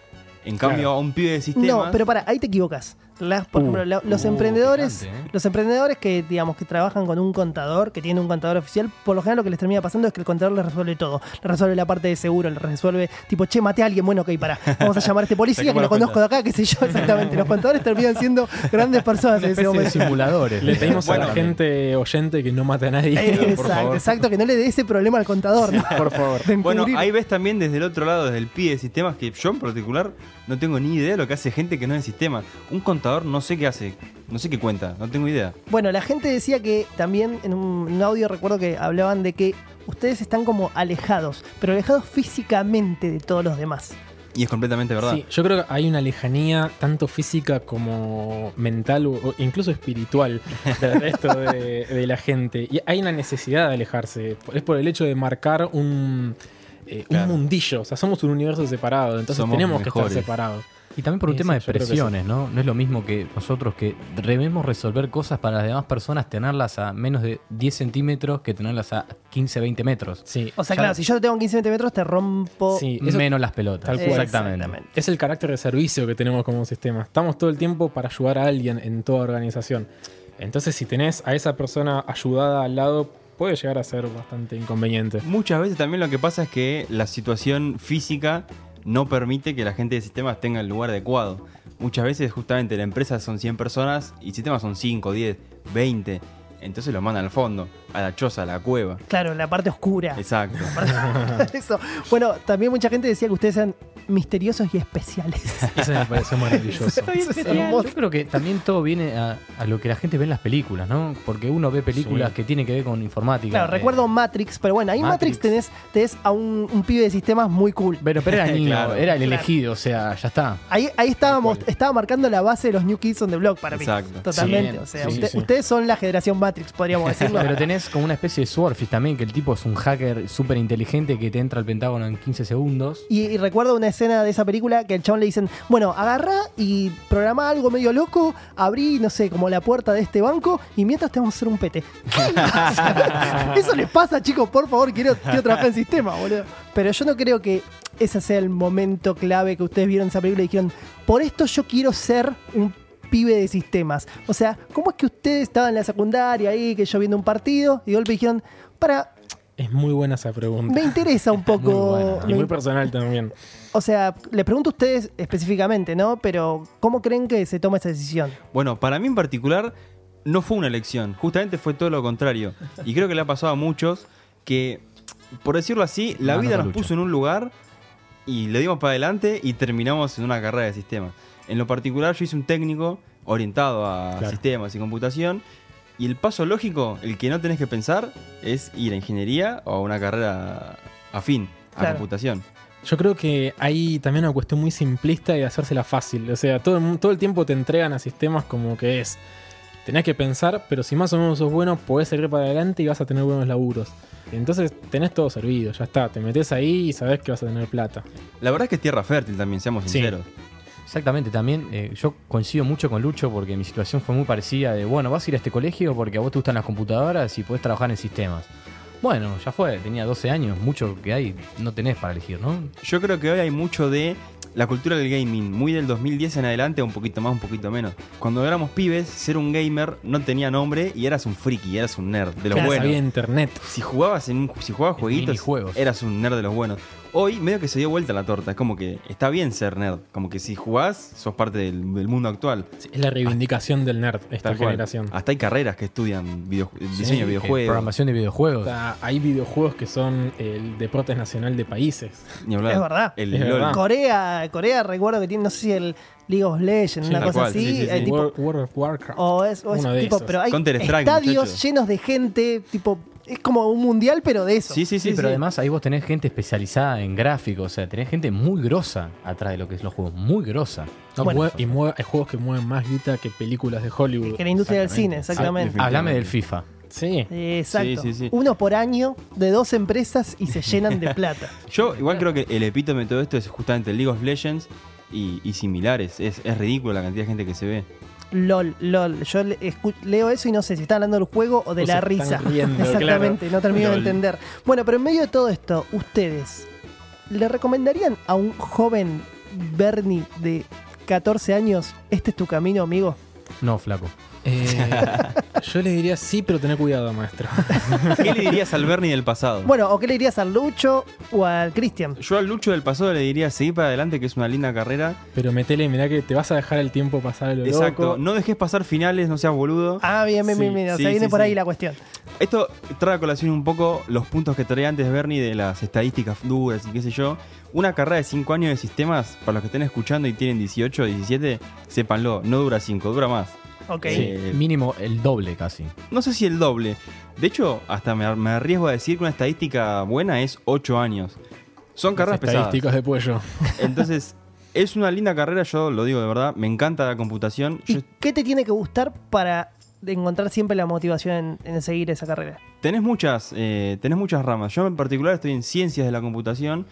En cambio, Claro. a un pibe de sistemas... No, pero para, ahí te equivocas. Las- por Uh, ejemplo, la- los uh, emprendedores, picante, ¿eh? los emprendedores que digamos que trabajan con un contador, que tiene un contador oficial, por lo general lo que les termina pasando es que el contador les resuelve todo. Les resuelve la parte de seguro, les resuelve tipo, che, maté a alguien, bueno, ok, para, vamos a llamar a este policía que lo conozco de acá, qué sé yo, exactamente. Los contadores terminan siendo grandes personas Una en ese de momento. simuladores. Le pedimos a la gente oyente que no mate a nadie. Eh, por exacto, favor. exacto, que no le dé ese problema al contador. ¿no? Por favor. Bueno, ahí ves también desde el otro lado, desde el pibe de sistemas, que yo en particular no tengo ni idea de lo que hace gente que no es de sistema. Un contador no sé qué hace, no sé qué cuenta, no tengo idea. Bueno, la gente decía que también en un, audio recuerdo que hablaban de que ustedes están como alejados, pero alejados físicamente de todos los demás. Y es completamente verdad. Sí, yo creo que hay una lejanía tanto física como mental o incluso espiritual del resto de, de la gente. Y hay una necesidad de alejarse. Es por el hecho de marcar un, eh, Claro. un mundillo. O sea, somos un universo separado. Entonces Somos tenemos que estar separados. Y también por un Sí, tema sí, de sí. presiones, ¿no? No es lo mismo que nosotros que debemos resolver cosas para las demás personas, tenerlas a menos de 10 centímetros que tenerlas a 15, 20 metros. Sí. O sea, Ya- claro, si yo te tengo 15 metros, te rompo. Sí, eso- Menos las pelotas. Tal cual. Exactamente. Es el carácter de servicio que tenemos como sistema. Estamos todo el tiempo para ayudar a alguien en toda organización. Entonces, si tenés a esa persona ayudada al lado, puede llegar a ser bastante inconveniente. Muchas veces también lo que pasa es que la situación física no permite que la gente de sistemas tenga el lugar adecuado. Muchas veces justamente la empresa son 100 personas y sistemas son 5, 10, 20. Entonces los mandan al fondo, a la choza, a la cueva. Claro, la parte oscura. Exacto. Eso. Bueno, también mucha gente decía que ustedes eran misteriosos y especiales. Eso me pareció maravilloso. Eso es hermoso. Yo creo que también todo viene a, a lo que la gente ve en las películas, ¿no? Porque uno ve películas Sí. que tienen que ver con informática. Claro, eh, recuerdo Matrix, pero bueno, ahí en Matrix, Matrix. tenés, tenés a un, un pibe de sistemas muy cool. Pero, pero era niño, Claro. era el elegido, o sea, ya está. Ahí, ahí estábamos, estaba marcando la base de los New Kids on the Block para mí. Exacto. Totalmente. Sí, o sea, sí, usted- sí. ustedes son la generación Matrix, podríamos decirlo. Pero tenés como una especie de Swordfish también, que el tipo es un hacker súper inteligente que te entra al Pentágono en 15 segundos. Y, y recuerdo una escena de esa película que al chabón le dicen, bueno, agarrá y programa algo medio loco, abrí, no sé, como la puerta de este banco y mientras te vamos a hacer un pete. ¿Qué? Sea, Eso les pasa, chicos, por favor, quiero, quiero trabajar en sistema, boludo. Pero yo no creo que ese sea el momento clave que ustedes vieron esa película y dijeron, por esto yo quiero ser un pibe de sistemas. O sea, ¿cómo es que ustedes estaban en la secundaria ahí, que yo viendo un partido, y de golpe dijeron, para, Es muy buena esa pregunta. me interesa un poco... Muy buena. Y muy personal también. o sea, le pregunto a ustedes específicamente, ¿no? Pero, ¿cómo creen que se toma esa decisión? Bueno, para mí en particular no fue una elección, justamente fue todo lo contrario. Y creo que le ha pasado a muchos que, por decirlo así, la No, vida no, nos puso en un lugar y le dimos para adelante y terminamos en una carrera de sistemas. En lo particular yo hice un técnico orientado a Claro. sistemas y computación y el paso lógico, el que no tenés que pensar, es ir a ingeniería o a una carrera afín a Claro. computación. Yo creo que hay también una cuestión muy simplista de hacérsela fácil. O sea, todo el, todo el tiempo te entregan a sistemas como que es. Tenés que pensar, pero si más o menos sos bueno, podés seguir para adelante y vas a tener buenos laburos. Entonces tenés todo servido, ya está. Te metes ahí y sabés que vas a tener plata. La verdad es que es tierra fértil también, seamos Sí. Exactamente, también eh, yo coincido mucho con Lucho porque mi situación fue muy parecida de, bueno, vas a ir a este colegio porque a vos te gustan las computadoras y podés trabajar en sistemas. Bueno, ya fue, tenía 12 años, mucho que hay, no tenés para elegir, ¿no? Yo creo que hoy hay mucho de la cultura del gaming, muy del 2010 en adelante, un poquito más, un poquito menos. Cuando éramos pibes, ser un gamer no tenía nombre y eras un friki, eras un nerd de los Claro, buenos. Había internet. Si jugabas en un, si jugabas jueguitos, minijuegos. eras un nerd de los buenos. Hoy medio que se dio vuelta la torta, es como que está bien ser nerd, como que si jugás sos parte del, del mundo actual. Es la reivindicación del nerd, esta cual. generación. Hasta hay carreras que estudian video- diseño de que videojuegos. Programación de O videojuegos. sea, hay videojuegos que son el deporte nacional de países. Ni hablar. Es verdad. El Es LOL. verdad. Corea, Corea recuerdo que tiene, no sé si el League of Legends, Sí, una cosa cual, así. sí, sí, eh, tipo- World, World of Warcraft. o es, o es tipo, pero hay estadios llenos de gente, tipo, es como un mundial, pero de eso. Sí, sí, sí. Sí, pero sí. además ahí vos tenés gente especializada en gráficos, o sea, tenés gente muy grosa atrás de lo que es los juegos, muy grosa. No, Bueno. y mueve- hay juegos que mueven más guita que películas de Hollywood. Que la industria del cine, Exactamente. exactamente. Háblame del FIFA. Sí. Exacto. Sí, sí, sí. Uno por año de dos empresas y se llenan de plata. Yo igual creo que el epítome de todo esto es justamente el League of Legends y, y similares. Es, es ridículo la cantidad de gente que se ve. LOL, LOL. Yo le- leo eso y no sé si está hablando del juego o de O la se están risa. riendo, Exactamente, no termino de entender. Bueno, pero en medio de todo esto, ustedes, ¿le recomendarían a un joven Bernie de 14 años, este es tu camino, amigo? No, flaco. Eh, yo le diría sí, pero tener cuidado, maestro. ¿Qué le dirías al Bernie del pasado? Bueno, ¿o qué le dirías al Lucho o al Cristian? Yo al Lucho del pasado le diría seguir para adelante, que es una linda carrera. Pero metele, mirá que te vas a dejar el tiempo pasar a lo Exacto. loco. No dejes pasar finales, no seas boludo. Ah, bien, bien, Sí, bien, bien. O sí, sea, viene sí, por sí. ahí la cuestión. Esto trae a colación un poco los puntos que traía antes Bernie de las estadísticas duras y qué sé yo. Una carrera de 5 años de sistemas, para los que estén escuchando y tienen 18 o 17, sépanlo, no dura 5, dura más. Ok. Eh, Mínimo el doble casi. no sé si el doble. De hecho, hasta me, me arriesgo a decir que una estadística buena es 8 años. Son carreras pesadas. Estadísticos de pollo. Entonces, es una linda carrera, yo lo digo de verdad. Me encanta la computación. Yo- ¿Y qué te tiene que gustar para encontrar siempre la motivación en, en seguir esa carrera? tenés, muchas, eh, tenés muchas ramas. Yo en particular estoy en ciencias de la computación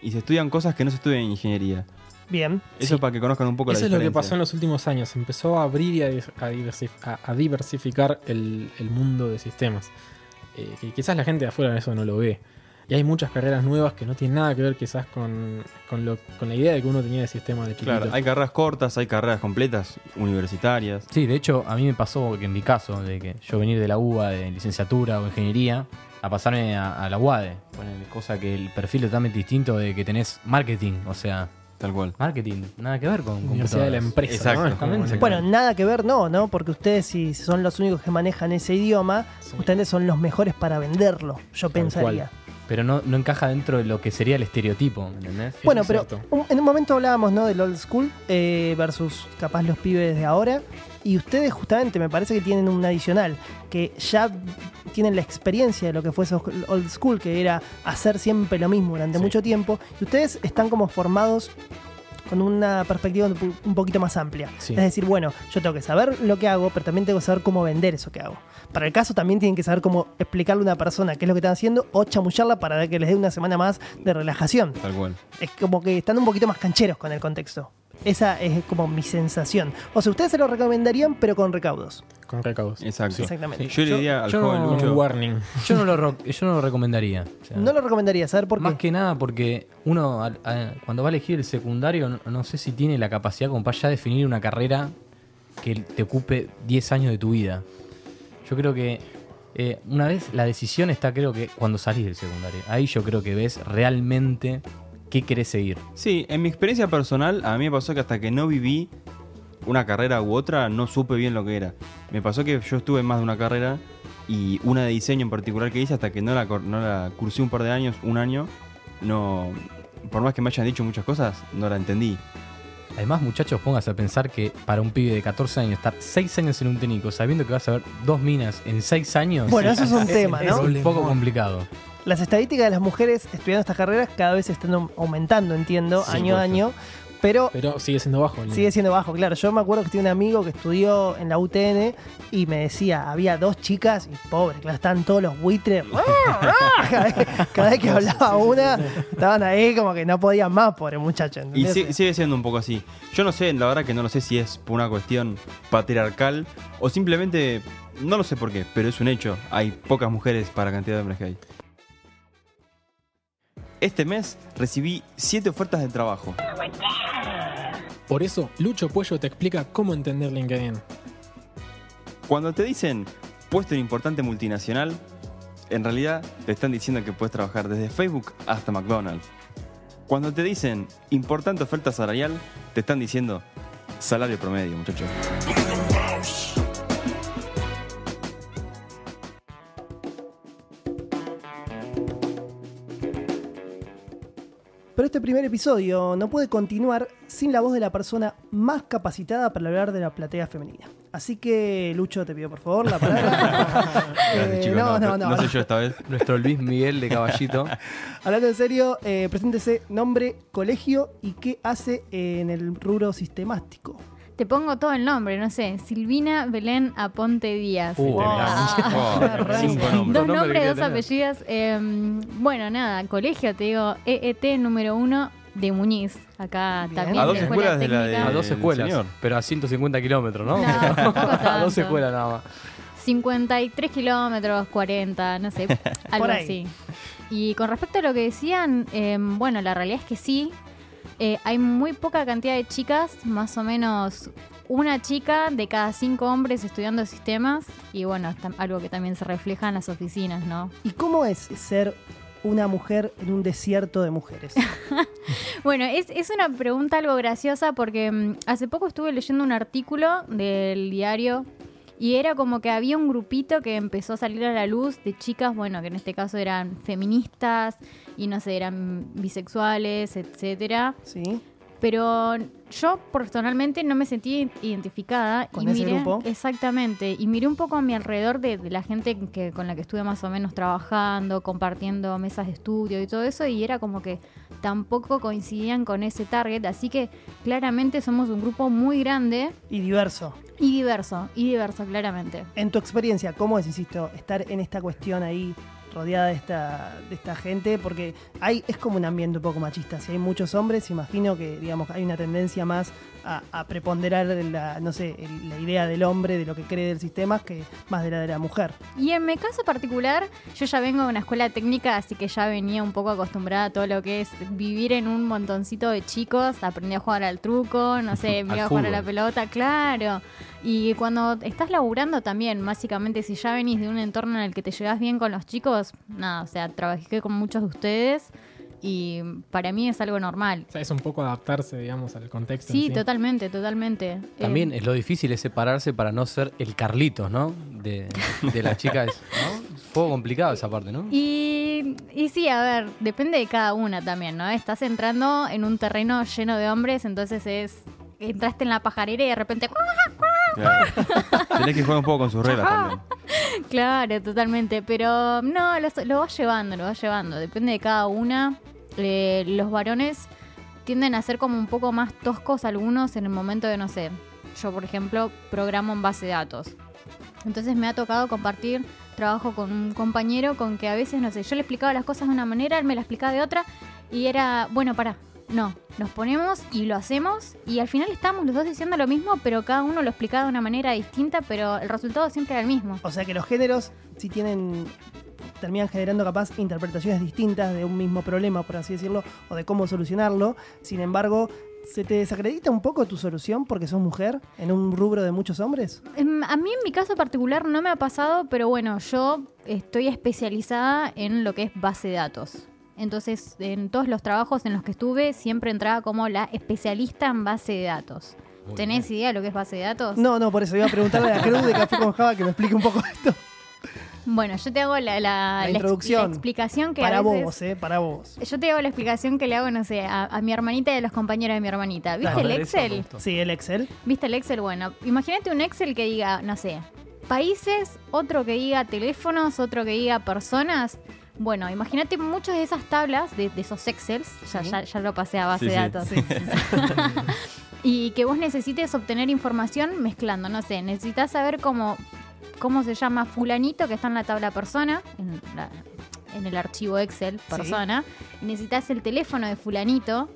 y se estudian cosas que no se estudian en ingeniería. Bien. Eso Sí. para que conozcan un poco Eso la es lo que diferencia. pasó en los últimos años. Empezó a abrir y a, dis- a diversif- a- a diversificar el, el mundo de sistemas. Eh, que quizás la gente de afuera eso no lo ve. Y hay muchas carreras nuevas que no tienen nada que ver quizás con, con, lo- con la idea de que uno tenía de sistema de chiquito. Claro, hay carreras cortas, hay carreras completas, universitarias. Sí, de hecho, a mí me pasó que en mi caso, de que yo venir de la UBA de licenciatura o ingeniería, a pasarme a, a la UADE. Ponele, cosa que el perfil es totalmente distinto de que tenés marketing, o sea, Tal cual. marketing, nada que ver con Universidad de la empresa. Exacto. Bueno, nada que ver, no, ¿no? Porque ustedes, si son los únicos que manejan ese idioma, Sí. ustedes son los mejores para venderlo, yo pensaría. Pero no, no encaja dentro de lo que sería el estereotipo, ¿me ¿entendés? Bueno, es pero un- en un momento hablábamos, ¿no? Del old school eh, versus capaz los pibes de ahora. Y ustedes justamente me parece que tienen un adicional, que ya tienen la experiencia de lo que fue eso old school, que era hacer siempre lo mismo durante Sí. mucho tiempo. Y ustedes están como formados con una perspectiva un po- un poquito más amplia. Sí. Es decir, bueno, yo tengo que saber lo que hago, pero también tengo que saber cómo vender eso que hago. Para el caso también tienen que saber cómo explicarle a una persona qué es lo que están haciendo o chamullarla para que les dé una semana más de relajación. Tal cual. Es como que están un poquito más cancheros con el contexto. Esa es como mi sensación. O sea, ustedes se lo recomendarían, pero con recaudos. Con recaudos. Exacto. Exactamente. Yo le diría al yo joven no- Con Lucho. un warning. Yo no lo, ro- yo no lo recomendaría. o sea, No lo recomendaría, ¿saber por Más qué? que nada porque uno a- cuando va a elegir el secundario no, no sé si tiene la capacidad como para ya definir una carrera que te ocupe 10 años de tu vida. Yo creo que eh, una vez la decisión está creo que cuando salís del secundario. Ahí yo creo que ves realmente qué querés seguir. Sí, en mi experiencia personal, a mí me pasó que hasta que no viví una carrera u otra, no supe bien lo que era. Me pasó que yo estuve en más de una carrera y una de diseño en particular que hice hasta que no la, no la cursé un par de años, un año, no... Por más que me hayan dicho muchas cosas, no la entendí. Además, muchachos, póngase a pensar que para un pibe de 14 años estar 6 años en un técnico sabiendo que vas a ver dos minas en 6 años Bueno, eso es un tema, es ¿no? un poco complicado. Las estadísticas de las mujeres estudiando estas carreras cada vez están au- aumentando, entiendo, Sí, año a año. Pero Pero sigue siendo bajo. el- sigue siendo bajo, claro. Yo me acuerdo que tenía un amigo que estudió en la UTN y me decía, había dos chicas y pobre, claro, estaban todos los buitres. cada, vez, cada vez que hablaba una, estaban ahí como que no podían más, pobre muchacho. Y sigue siendo un poco así. Yo no sé, la verdad que no lo sé si es por una cuestión patriarcal o simplemente, no lo sé por qué, pero es un hecho. Hay pocas mujeres para la cantidad de hombres que hay. Este mes recibí 7 ofertas de trabajo. Por eso, Lucho Puello te explica cómo entender LinkedIn. Cuando te dicen puesto en importante multinacional, en realidad te están diciendo que puedes trabajar desde Facebook hasta McDonald's. Cuando te dicen importante oferta salarial, te están diciendo salario promedio, muchachos. Pero este primer episodio no puede continuar sin la voz de la persona más capacitada para hablar de la platea femenina. Así que, Lucho, te pido por favor la palabra. Eh, no, no, no. no soy yo esta vez. Nuestro Luis Miguel de Caballito. Hablando en serio, eh, preséntese nombre, colegio y qué hace en el rubro sistemático. Te pongo todo el nombre, no sé. Silvina Belén Aponte Díaz. Uh, Oh, cinco nombres. Dos nombres dos apellidos. Eh, bueno, nada, colegio, te digo, EET número uno de Muñiz. Acá Bien. también. A dos escuela escuelas de la de- técnica. A dos El escuelas, señor. pero a 150 kilómetros, ¿no? No, a dos escuelas nada más. 53 kilómetros, 40, no sé, algo así. Y con respecto a lo que decían, eh, bueno, la realidad es que sí. Eh, hay muy poca cantidad de chicas, más o menos una chica de cada cinco hombres estudiando sistemas. Y bueno, es algo que también se refleja en las oficinas, ¿no? ¿Y cómo es ser una mujer en un desierto de mujeres? Bueno, es, es una pregunta algo graciosa porque mm, hace poco estuve leyendo un artículo del diario y era como que había un grupito que empezó a salir a la luz de chicas, bueno, que en este caso eran feministas y no sé, eran bisexuales, etcétera. ¿Sí? Pero yo personalmente no me sentí identificada. ¿Con y ese miré, grupo? Exactamente. Y miré un poco a mi alrededor de, de la gente que, con la que estuve más o menos trabajando, compartiendo mesas de estudio y todo eso. Y era como que tampoco coincidían con ese target. Así que claramente somos un grupo muy grande Y diverso. y diverso. Y diverso, claramente. En tu experiencia, ¿cómo es, insisto, estar en esta cuestión ahí rodeada de esta, de esta gente? Porque hay, es como un ambiente un poco machista. Si hay muchos hombres, imagino que digamos hay una tendencia más a, a preponderar la, no sé, el- la idea del hombre, de lo que cree del sistema, que más de la de la mujer. Y en mi caso particular, yo ya vengo de una escuela técnica, así que ya venía un poco acostumbrada a todo lo que es vivir en un montoncito de chicos. Aprendí a jugar al truco, no sé, me iba a jugar a la pelota, claro. Y cuando estás laburando también, básicamente, si ya venís de un entorno en el que te llevas bien con los chicos, nada, o sea, trabajé con muchos de ustedes y para mí es algo normal. O sea, es un poco adaptarse, digamos, al contexto. en Sí, totalmente, totalmente. También Eh, es lo difícil es separarse para no ser el Carlitos, ¿no? De, de la chica. Es, ¿no? Es un poco complicado esa parte, ¿no? Y, y sí, a ver, depende de cada una también, ¿no? Estás entrando en un terreno lleno de hombres, entonces es. Entraste en la pajarera y de repente. Claro. Tenés que jugar un poco con sus reglas también. Claro, totalmente. Pero no, lo, lo vas llevando, lo vas llevando. Depende de cada una. Eh, los varones tienden a ser como un poco más toscos algunos en el momento de, no sé. Yo, por ejemplo, programo en base de datos. Entonces me ha tocado compartir trabajo con un compañero con que a veces, no sé, yo le explicaba las cosas de una manera, él me las explicaba de otra y era, bueno, para, no, nos ponemos y lo hacemos y al final estábamos los dos diciendo lo mismo, pero cada uno lo explicaba de una manera distinta, pero el resultado siempre era el mismo. O sea que los géneros sí tienen terminan generando capaz interpretaciones distintas de un mismo problema, por así decirlo, o de cómo solucionarlo. Sin embargo, ¿se te desacredita un poco tu solución porque sos mujer en un rubro de muchos hombres? Em, A mí en mi caso particular no me ha pasado, pero bueno, yo estoy especializada en lo que es base de datos. Entonces, en todos los trabajos en los que estuve, siempre entraba como la especialista en base de datos. Muy ¿Tenés idea de lo que es base de datos? No, no, por eso iba a preguntarle a la Cruz de Café con Java que me explique un poco esto. Bueno, yo te hago la, introducción. la explicación que Para a veces... vos, ¿eh? Para vos. Yo te hago la explicación que le hago, no sé, a, a mi hermanita y a los compañeros de mi hermanita. ¿Viste Claro, el Excel? Sí, el Excel. ¿Viste el Excel? Bueno, imagínate un Excel que diga, no sé, países, otro que diga teléfonos, otro que diga personas. Bueno, imagínate muchas de esas tablas, de, de esos Excels, ya, Sí. ya, ya lo pasé a base Sí, de datos, sí. y que vos necesites obtener información mezclando, no sé, necesitas saber cómo, cómo se llama fulanito que está en la tabla persona, en, la- en el archivo Excel persona, y necesitas el teléfono de fulanito,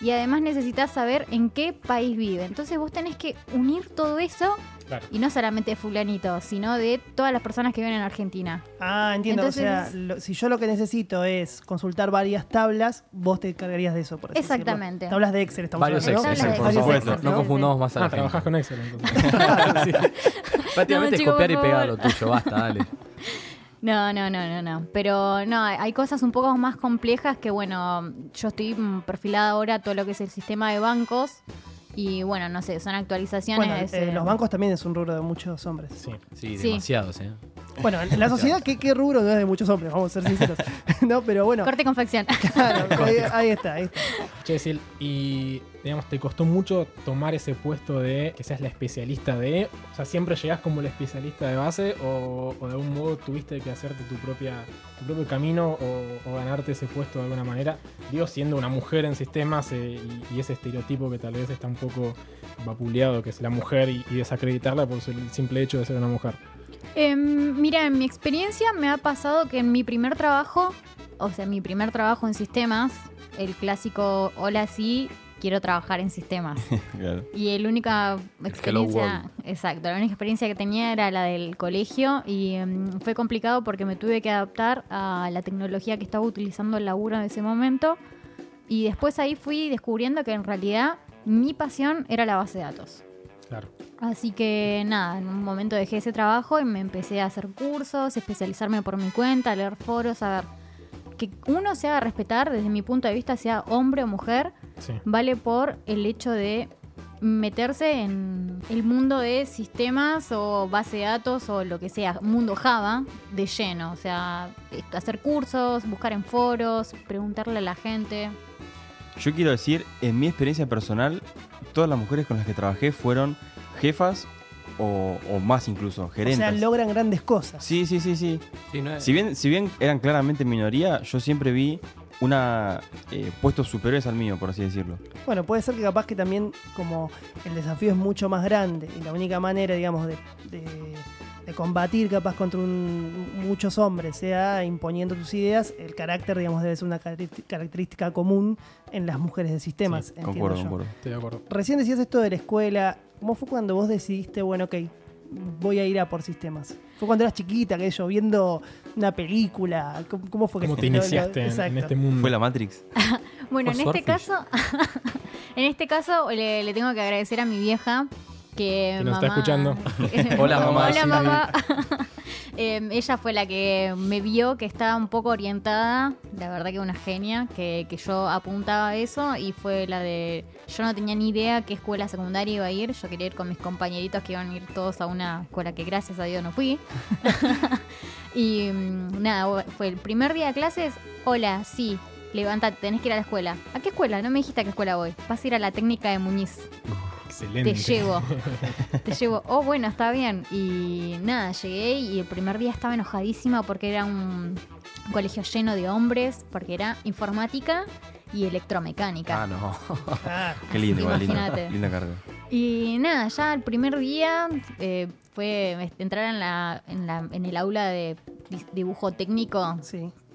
y además necesitas saber en qué país vive. Entonces vos tenés que unir todo eso, Claro. y no solamente de fulanito, sino de todas las personas que viven en Argentina. Ah, entiendo. Entonces- o sea, lo- si yo lo que necesito es consultar varias tablas, vos te cargarías de eso, por así decirlo. Exactamente. Tablas de Excel, estamos Varios hablando, ¿no? Excel, por Excel. supuesto. No Excel. confundamos más a la Ah, trabajás con Excel entonces. Prácticamente No, es chicos, copiar y pegar lo tuyo, basta, dale. No, no, no, no, no. Pero no, hay cosas un poco más complejas que, bueno, yo estoy mm, perfilada ahora a todo lo que es el sistema de bancos. Y bueno, no sé, son actualizaciones. Bueno, eh, eh, los bancos también es un rubro de muchos hombres. Sí. Sí, Sí. demasiados, ¿eh? Bueno, en la sociedad, ¿qué, qué rubro no es de muchos hombres? Vamos a ser sinceros. no, pero bueno. Corte y confección. Claro, ahí, ahí está, ahí está. Che, Sil, y digamos, ¿te costó mucho tomar ese puesto de que seas la especialista de? O sea, ¿siempre llegás como la especialista de base o, de algún modo tuviste que hacerte tu propia tu propio camino o, ganarte ese puesto de alguna manera? Digo, siendo una mujer en sistemas eh, y, ese estereotipo que tal vez está un poco vapuleado, que es la mujer y, y desacreditarla por el simple hecho de ser una mujer. Em, mira, en mi experiencia me ha pasado que en mi primer trabajo, o sea, mi primer trabajo en sistemas, el clásico, hola, sí, quiero trabajar en sistemas. Claro. Y el única experiencia, exacto, la única experiencia que tenía era la del colegio y em, fue complicado porque me tuve que adaptar a la tecnología que estaba utilizando el laburo en ese momento y después ahí fui descubriendo que en realidad mi pasión era la base de datos. Claro. Así que nada, en un momento dejé ese trabajo y me empecé a hacer cursos, especializarme por mi cuenta, leer foros, a ver que uno se haga respetar desde mi punto de vista, sea hombre o mujer, Sí. vale por el hecho de meterse en el mundo de sistemas o base de datos o lo que sea, mundo Java de lleno, o sea, hacer cursos, buscar en foros, preguntarle a la gente. Yo quiero decir, en mi experiencia personal, todas las mujeres con las que trabajé fueron jefas o, o más incluso, O gerentes. sea, logran grandes cosas. Sí, sí, sí, sí. no es- Si bien, si bien eran claramente minoría, yo siempre vi una eh, puestos superiores al mío, por así decirlo. Bueno, puede ser que capaz que también como el desafío es mucho más grande y la única manera, digamos, de, de- de combatir capaz contra un- muchos hombres sea imponiendo tus ideas, el carácter, digamos, debe ser una característica común en las mujeres de sistemas. entiendo Concuerdo, yo. concuerdo. Estoy de acuerdo. Recién decías esto de la escuela. ¿Cómo fue cuando vos decidiste, bueno, ok, voy a ir a por sistemas? ¿Fue cuando eras chiquita, que yo, viendo una película? ¿Cómo, cómo fue que ¿Cómo se- te iniciaste en- este mundo? Fue la Matrix. Bueno, Por en este caso, en este caso le tengo que agradecer a mi vieja que, Que nos está escuchando. Hola, mamá. Hola Sí. mamá. Em, ella fue la que me vio que estaba un poco orientada, la verdad que una genia, que, que yo apuntaba a eso y fue la de, yo no tenía ni idea qué escuela secundaria iba a ir, yo quería ir con mis compañeritos que iban a ir todos a una escuela que gracias a Dios no fui. y mm, nada, fue el primer día de clases, hola, sí, levántate, tenés que ir a la escuela. ¿A qué escuela? No me dijiste a qué escuela voy. Vas a ir a la técnica de Muñiz. Excelente. Te llevo. Te llevo. Oh, bueno, está bien. Y nada, llegué y el primer día estaba enojadísima porque era un colegio lleno de hombres, porque era informática y electromecánica. Ah, no. Qué lindo, igual, linda, Imagínate. linda carga. Y nada, ya el primer día eh, fue entrar en, la, en, la, en el aula de di- dibujo técnico.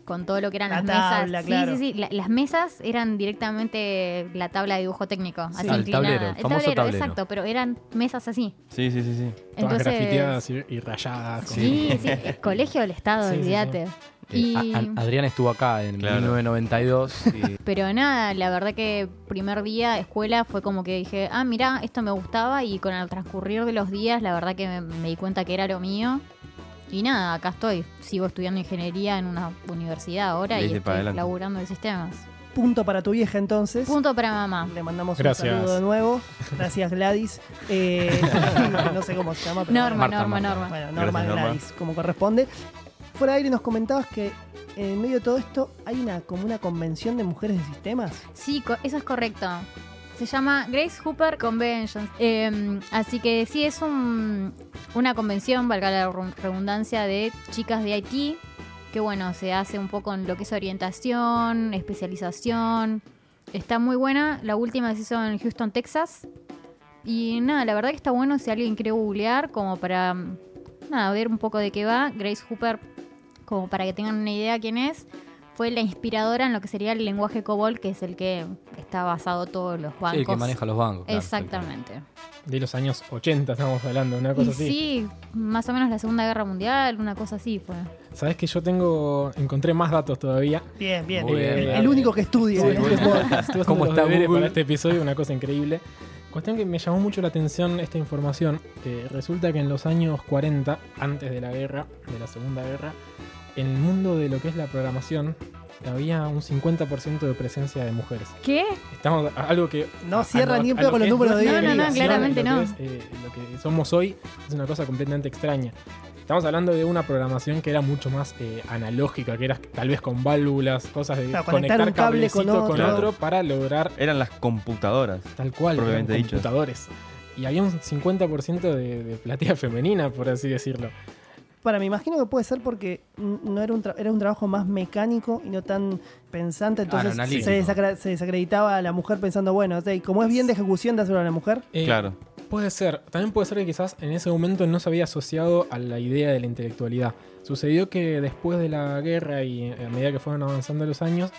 Con todo lo que eran La las tabla, mesas. claro. Sí, sí, sí. La- las mesas eran directamente la tabla de dibujo técnico. Así Ah, el inclinada. tablero, el famoso tablero. exacto, pero eran mesas así. Sí, sí, sí, sí. Todas Entonces- grafiteadas y, y rayadas. con- Sí, sí, el colegio del Estado, Sí, sí, sí. olvídate. Eh, Y, Adrián estuvo acá en Claro. 1992 y pero nada, la verdad que primer día escuela fue como que dije, ah, mira, esto me gustaba y con el transcurrir de los días, la verdad que me, me di cuenta que era lo mío. Y nada, acá estoy. Sigo estudiando ingeniería en una universidad ahora y estoy adelante. laburando en sistemas. Punto para tu vieja entonces. Punto para mamá. Le mandamos Gracias. un saludo de nuevo. Gracias Gladys. Eh, no sé cómo se llama. Pero Norma, Marta, Norma, Marta. Norma. Bueno, Norma Gracias, Norma. Gladys, como corresponde. Fuera de aire nos comentabas que en medio de todo esto hay una como una convención de mujeres de sistemas. Sí, eso es correcto. Se llama Grace Hooper Convention. Eh, así que sí, es un- una convención, valga la redundancia, de chicas de IT. Que bueno, se hace un poco en lo que es orientación, especialización. Está muy buena. La última se hizo en Houston, Texas. Y nada, la verdad que está bueno si alguien quiere googlear, como para nada, ver un poco de qué va. Grace Hooper, como para que tengan una idea quién es, fue la inspiradora en lo que sería el lenguaje COBOL, que es el que está basado todos los bancos. sí, el que maneja los bancos. claro, Exactamente. De los años 80 estamos hablando, una Y cosa así. sí, más o menos la Segunda Guerra Mundial, una cosa así fue. Sabes que yo tengo. Encontré más datos todavía. Bien, bien. Bien. el, el único que estudia. Sí, este estuve ¿Cómo está para este episodio, una cosa increíble. Cuestión que me llamó mucho la atención esta información. que resulta que en los años 40, antes de la guerra, de la Segunda Guerra, en el mundo de lo que es la programación, había un 50% de presencia de mujeres. ¿Qué? Estamos a- algo que No a- cierra a ni un a pedo con los números de No, no, no, claramente lo que no. es, eh, lo que somos hoy es una cosa completamente extraña. Estamos hablando de una programación que era mucho más eh, analógica, que era tal vez con válvulas, cosas de Claro, conectar conectar un cable con cablecito con otro. otro para lograr Eran las computadoras. tal cual, eran Propiamente dicho. computadores. Y había un 50% de, de platea femenina, por así decirlo. Para, me imagino que puede ser porque no era un, tra- era un trabajo más mecánico y no tan pensante, entonces se, desacreditaba a la mujer pensando, bueno, como es bien de ejecución de hacerlo a la mujer, Eh, Claro. Puede ser. También puede ser que quizás en ese momento no se había asociado a la idea de la intelectualidad. Sucedió que después de la guerra y a medida que fueron avanzando los años,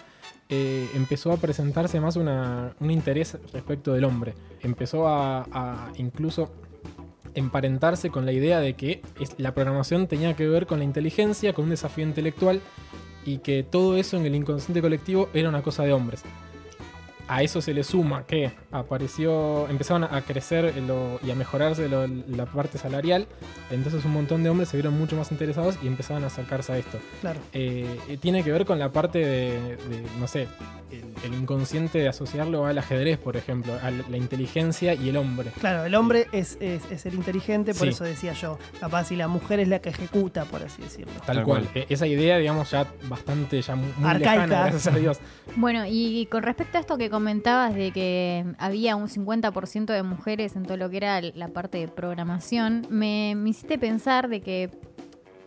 eh, empezó a presentarse más una- un interés respecto del hombre. Empezó a, a incluso emparentarse con la idea de que la programación tenía que ver con la inteligencia, con un desafío intelectual y que todo eso en el inconsciente colectivo era una cosa de hombres. A eso se le suma que apareció, empezaron a crecer lo- y a mejorarse lo- la parte salarial, entonces un montón de hombres se vieron mucho más interesados y empezaron a acercarse a esto. claro. Eh, tiene que ver con la parte de, de, no sé, el, el inconsciente de asociarlo al ajedrez, por ejemplo, a la inteligencia y el hombre. Claro, el hombre es, es, es el inteligente, por Sí. eso decía yo, capaz y la mujer es la que ejecuta, por así decirlo. Tal, Tal cual. cual. Eh, esa idea, digamos, ya bastante, ya muy Arcaica. lejana, gracias a Dios. Bueno, y con respecto a esto que comentabas de que había un 50% de mujeres en todo lo que era la parte de programación, me, me hiciste pensar de que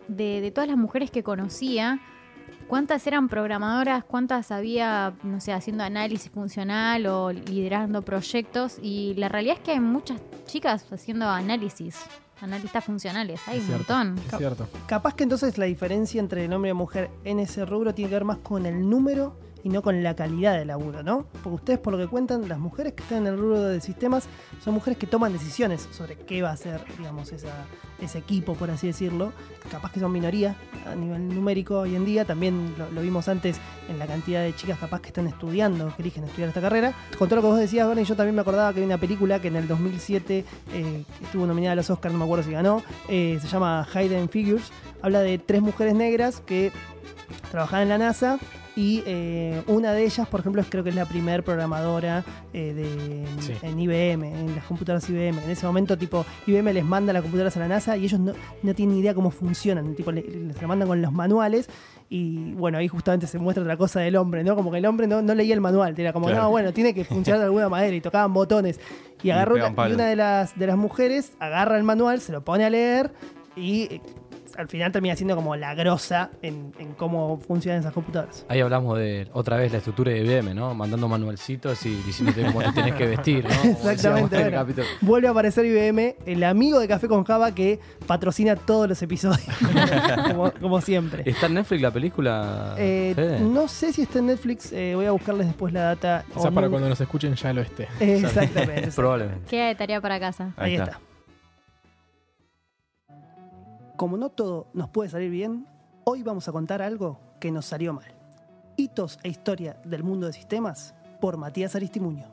de, de todas las mujeres que conocía, ¿cuántas eran programadoras? ¿Cuántas había, no sé, haciendo análisis funcional o liderando proyectos? Y la realidad es que hay muchas chicas haciendo análisis, analistas funcionales, hay Es un cierto, montón. Es cierto. Capaz que entonces la diferencia entre el hombre y la mujer en ese rubro tiene que ver más con el número y no con la calidad del laburo, ¿no? Porque ustedes, por lo que cuentan, las mujeres que están en el rubro de sistemas son mujeres que toman decisiones sobre qué va a ser, digamos, ese equipo, por así decirlo. Capaz que son minoría a nivel numérico hoy en día. También lo, vimos antes en la cantidad de chicas capaz que están estudiando, que eligen estudiar esta carrera. Con todo lo que vos decías, Bernie, yo también me acordaba que hay una película que en el 2007 eh, estuvo nominada a los Oscars, no me acuerdo si ganó. eh, se llama Hidden Figures. Habla de tres mujeres negras que trabajaban en la NASA y eh, una de ellas, por ejemplo, es- creo que es la primer programadora eh, de, Sí. en IBM, en las computadoras IBM. En ese momento, tipo, IBM les manda las computadoras a la NASA y ellos no, no tienen ni idea cómo funcionan. Tipo, le- les la mandan con los manuales y bueno, ahí justamente se muestra otra cosa del hombre, ¿no? Como que el hombre no, no leía el manual, era como, Claro. no, bueno, tiene que funcionar de alguna manera y tocaban botones. Y agarró una, y una de las, de las mujeres agarra el manual, se lo pone a leer y eh, al final termina siendo como la grosa en, en cómo funcionan esas computadoras. Ahí hablamos de otra vez la estructura de IBM, ¿no? Mandando manualcitos y diciéndote cómo te tenés que vestir, ¿no? Exactamente. bueno. vuelve a aparecer IBM, el amigo de Café con Java que patrocina todos los episodios, como, como siempre. ¿Está en Netflix la película? Eh, no sé si está en Netflix, eh, voy a buscarles después la data. Quizás para cuando nos escuchen ya lo esté. Exactamente. Probablemente. Queda de tarea para casa. Ahí está. Como no todo nos puede salir bien, hoy vamos a contar algo que nos salió mal. Hitos e historia del mundo de sistemas por Matías Aristimuño.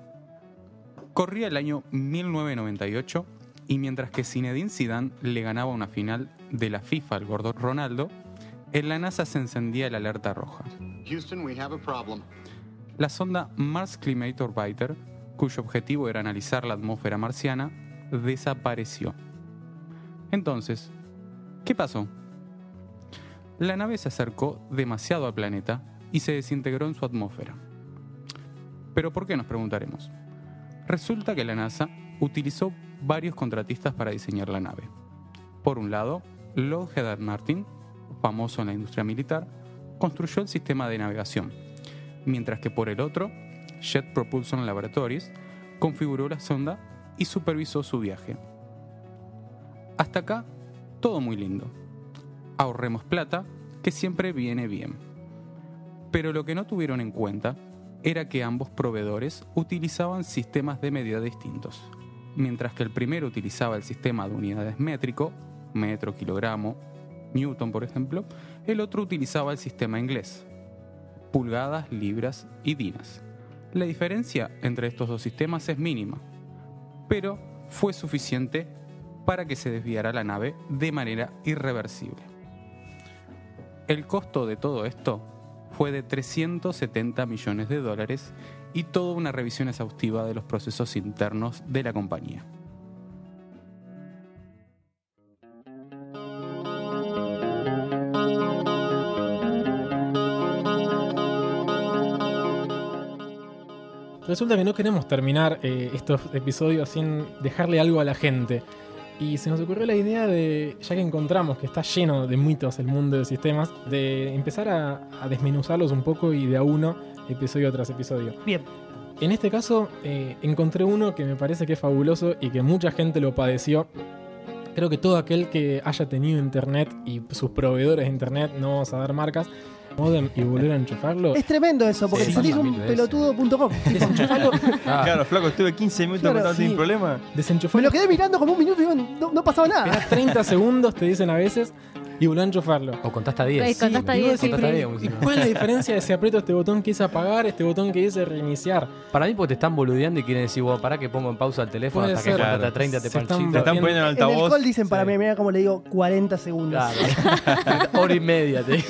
Corría el año 1998 y mientras que Zinedine Zidane le ganaba una final de la FIFA al gordo Ronaldo, en la NASA se encendía la alerta roja. Houston, we have a problem. La sonda Mars Climate Orbiter, cuyo objetivo era analizar la atmósfera marciana, desapareció. Entonces, ¿qué pasó? La nave se acercó demasiado al planeta y se desintegró en su atmósfera. ¿Pero por qué nos preguntaremos? Resulta que la NASA utilizó varios contratistas para diseñar la nave. Por un lado, Lockheed Martin, famoso en la industria militar, construyó el sistema de navegación, mientras que por el otro, Jet Propulsion Laboratories configuró la sonda y supervisó su viaje. Hasta acá, todo muy lindo. Ahorremos plata, que siempre viene bien. Pero lo que no tuvieron en cuenta era que ambos proveedores utilizaban sistemas de medida distintos. Mientras que el primero utilizaba el sistema de unidades métrico, metro, kilogramo, newton por ejemplo, el otro utilizaba el sistema inglés, pulgadas, libras y dinas. La diferencia entre estos dos sistemas es mínima, pero fue suficiente para que se desviara la nave de manera irreversible. El costo de todo esto fue de 370 millones de dólares y toda una revisión exhaustiva de los procesos internos de la compañía. Resulta que no queremos terminar eh, estos episodios sin dejarle algo a la gente. Y se nos ocurrió la idea de, ya que encontramos que está lleno de mitos el mundo de sistemas, de empezar a, a desmenuzarlos un poco y de a uno, episodio tras episodio. Bien. En este caso, eh, encontré uno que me parece que es fabuloso y que mucha gente lo padeció. Creo que todo aquel que haya tenido internet y sus proveedores de internet, no vamos a dar marcas, modem y volver a enchufarlo. Es tremendo eso, porque Sí, salís un pelotudo.com. Desenchufarlo. Claro, flaco, estuve 15 minutos Claro, contando sin sí. problema. Me Desenchufarlo. lo quedé mirando como un minuto y no, no pasaba nada. Esperá 30 segundos, te dicen a veces, y volver a enchufarlo. O contaste a 10. Ay, contaste a Y vos 10, decís, Contaste a pero, 10, ¿y ¿Cuál es la diferencia de si aprieto este botón que dice apagar, este botón que dice reiniciar? Para mí, porque te están boludeando y quieren decir, vos, pará que pongo en pausa el teléfono Puede hasta ser. que hasta Claro. 30 te Se están panchito. Te están poniendo en En el altavoz. call dicen para Sí. mí, mira como le digo, 40 segundos. Claro. Hora y media. Te...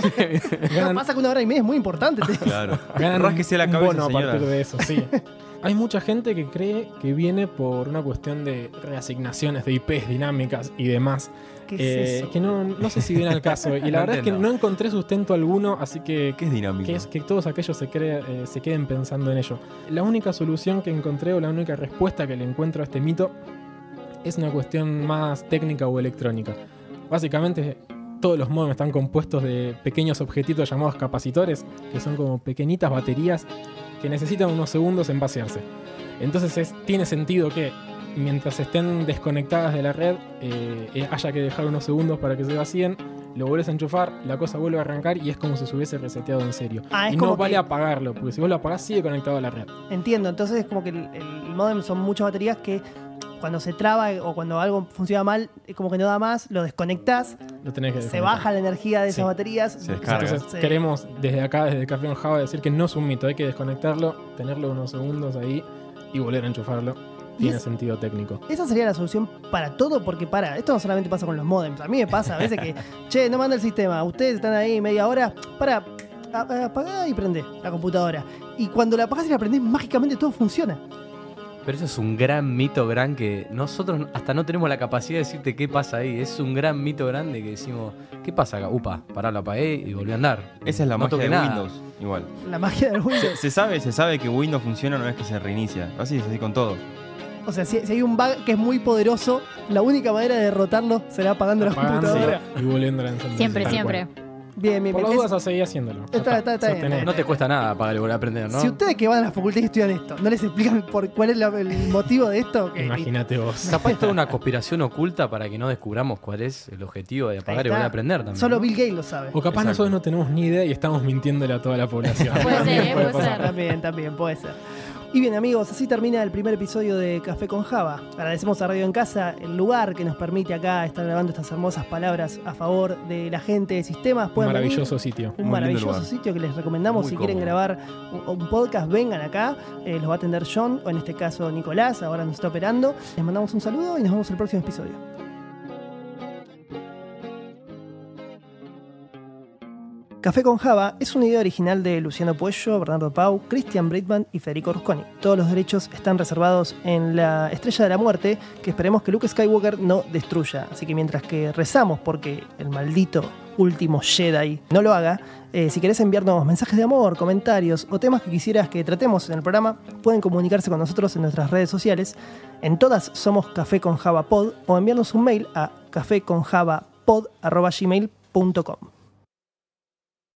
No, pasa que una hora y media es muy importante. te- Claro. Ganan Rásquese la un cabeza, bono a señora. partir de eso, sí. Hay mucha gente que cree que viene por una cuestión de reasignaciones de IPs dinámicas y demás. ¿Qué es eh, eso? que no, no sé si viene al caso. Y la No verdad es que no encontré sustento alguno, así que ¿Qué es dinámico? que es que todos aquellos se, crea- eh, se queden pensando en ello. La única solución que encontré o la única respuesta que le encuentro a este mito es una cuestión más técnica o electrónica. Básicamente, todos los modems están compuestos de pequeños objetitos llamados capacitores, que son como pequeñitas baterías que necesitan unos segundos en vaciarse. Entonces es- tiene sentido que mientras estén desconectadas de la red, eh, eh, haya que dejar unos segundos para que se vacíen, lo vuelves a enchufar, la cosa vuelve a arrancar y es como si se hubiese reseteado en serio. Ah, es y como no vale que- apagarlo, porque si vos lo apagás sigue conectado a la red. Entiendo, entonces es como que el, el modem son muchas baterías que cuando se traba o cuando algo funciona mal, es como que no da más, lo desconectás, Lo tenés que se baja la energía de esas Sí. baterías. Se descarga. Entonces Sí. queremos desde acá, desde Café on Java, decir que no es un mito, hay que desconectarlo, tenerlo unos segundos ahí y volver a enchufarlo. Tiene es- sento técnico. Esa sería la solución para todo, porque para, esto no solamente pasa con los modems. A mí me pasa a veces que, che, no manda el sistema, ustedes están ahí media hora, para, apagá y prende la computadora. Y cuando la apagás y la prendés, mágicamente todo funciona. Pero eso es un gran mito gran que nosotros hasta no tenemos la capacidad de decirte qué pasa ahí. Es un gran mito grande que decimos, ¿qué pasa acá? Upa, pará, lo apagué y volví a andar. Esa es la No magia de nada. Windows. Igual. La magia del Windows. Se, se sabe, se sabe que Windows funciona una vez que se reinicia. Así es así con todo. O sea, si, si hay un bug que es muy poderoso, la única manera de derrotarlo será apagando la computadora. y volviendo a encender. Siempre, siempre. cual. Bien, bien, Por bien. las dudas a seguir haciéndolo. Ya Está- está- está bien. sostenés. No te cuesta nada apagar y volver a aprender, ¿no? Si ustedes que van a la facultad y estudian esto, no les explican por cuál es la- el motivo de esto, Imagínate vos. Capaz es toda una conspiración oculta para que no descubramos cuál es el objetivo de apagar y volver a aprender también. solo ¿no? Bill Gates lo sabe. O capaz Exacto. nosotros no tenemos ni idea y estamos mintiéndole a toda la población. Puede ser, puede pasar. ser. También, también, puede ser. Y bien, amigos, así termina el primer episodio de Café con Java. Agradecemos a Radio en Casa el lugar que nos permite acá estar grabando estas hermosas palabras a favor de la gente de sistemas. Un Pueden venir. maravilloso sitio. Un Muy maravilloso sitio que les recomendamos Muy si quieren grabar un, un podcast, vengan acá. Eh, los va a atender John, o en este caso Nicolás, ahora nos está operando. Les mandamos un saludo y nos vemos en el próximo episodio. Café con Java es una idea original de Luciano Puello, Bernardo Pau, Christian Britman y Federico Rusconi. Todos los derechos están reservados en la Estrella de la Muerte, que esperemos que Luke Skywalker no destruya. Así que mientras que rezamos porque el maldito último Jedi no lo haga, eh, si querés enviarnos mensajes de amor, comentarios o temas que quisieras que tratemos en el programa, pueden comunicarse con nosotros en nuestras redes sociales. En todas somos Café con Java Pod o enviarnos un mail a caféconjavapod.gmail.com.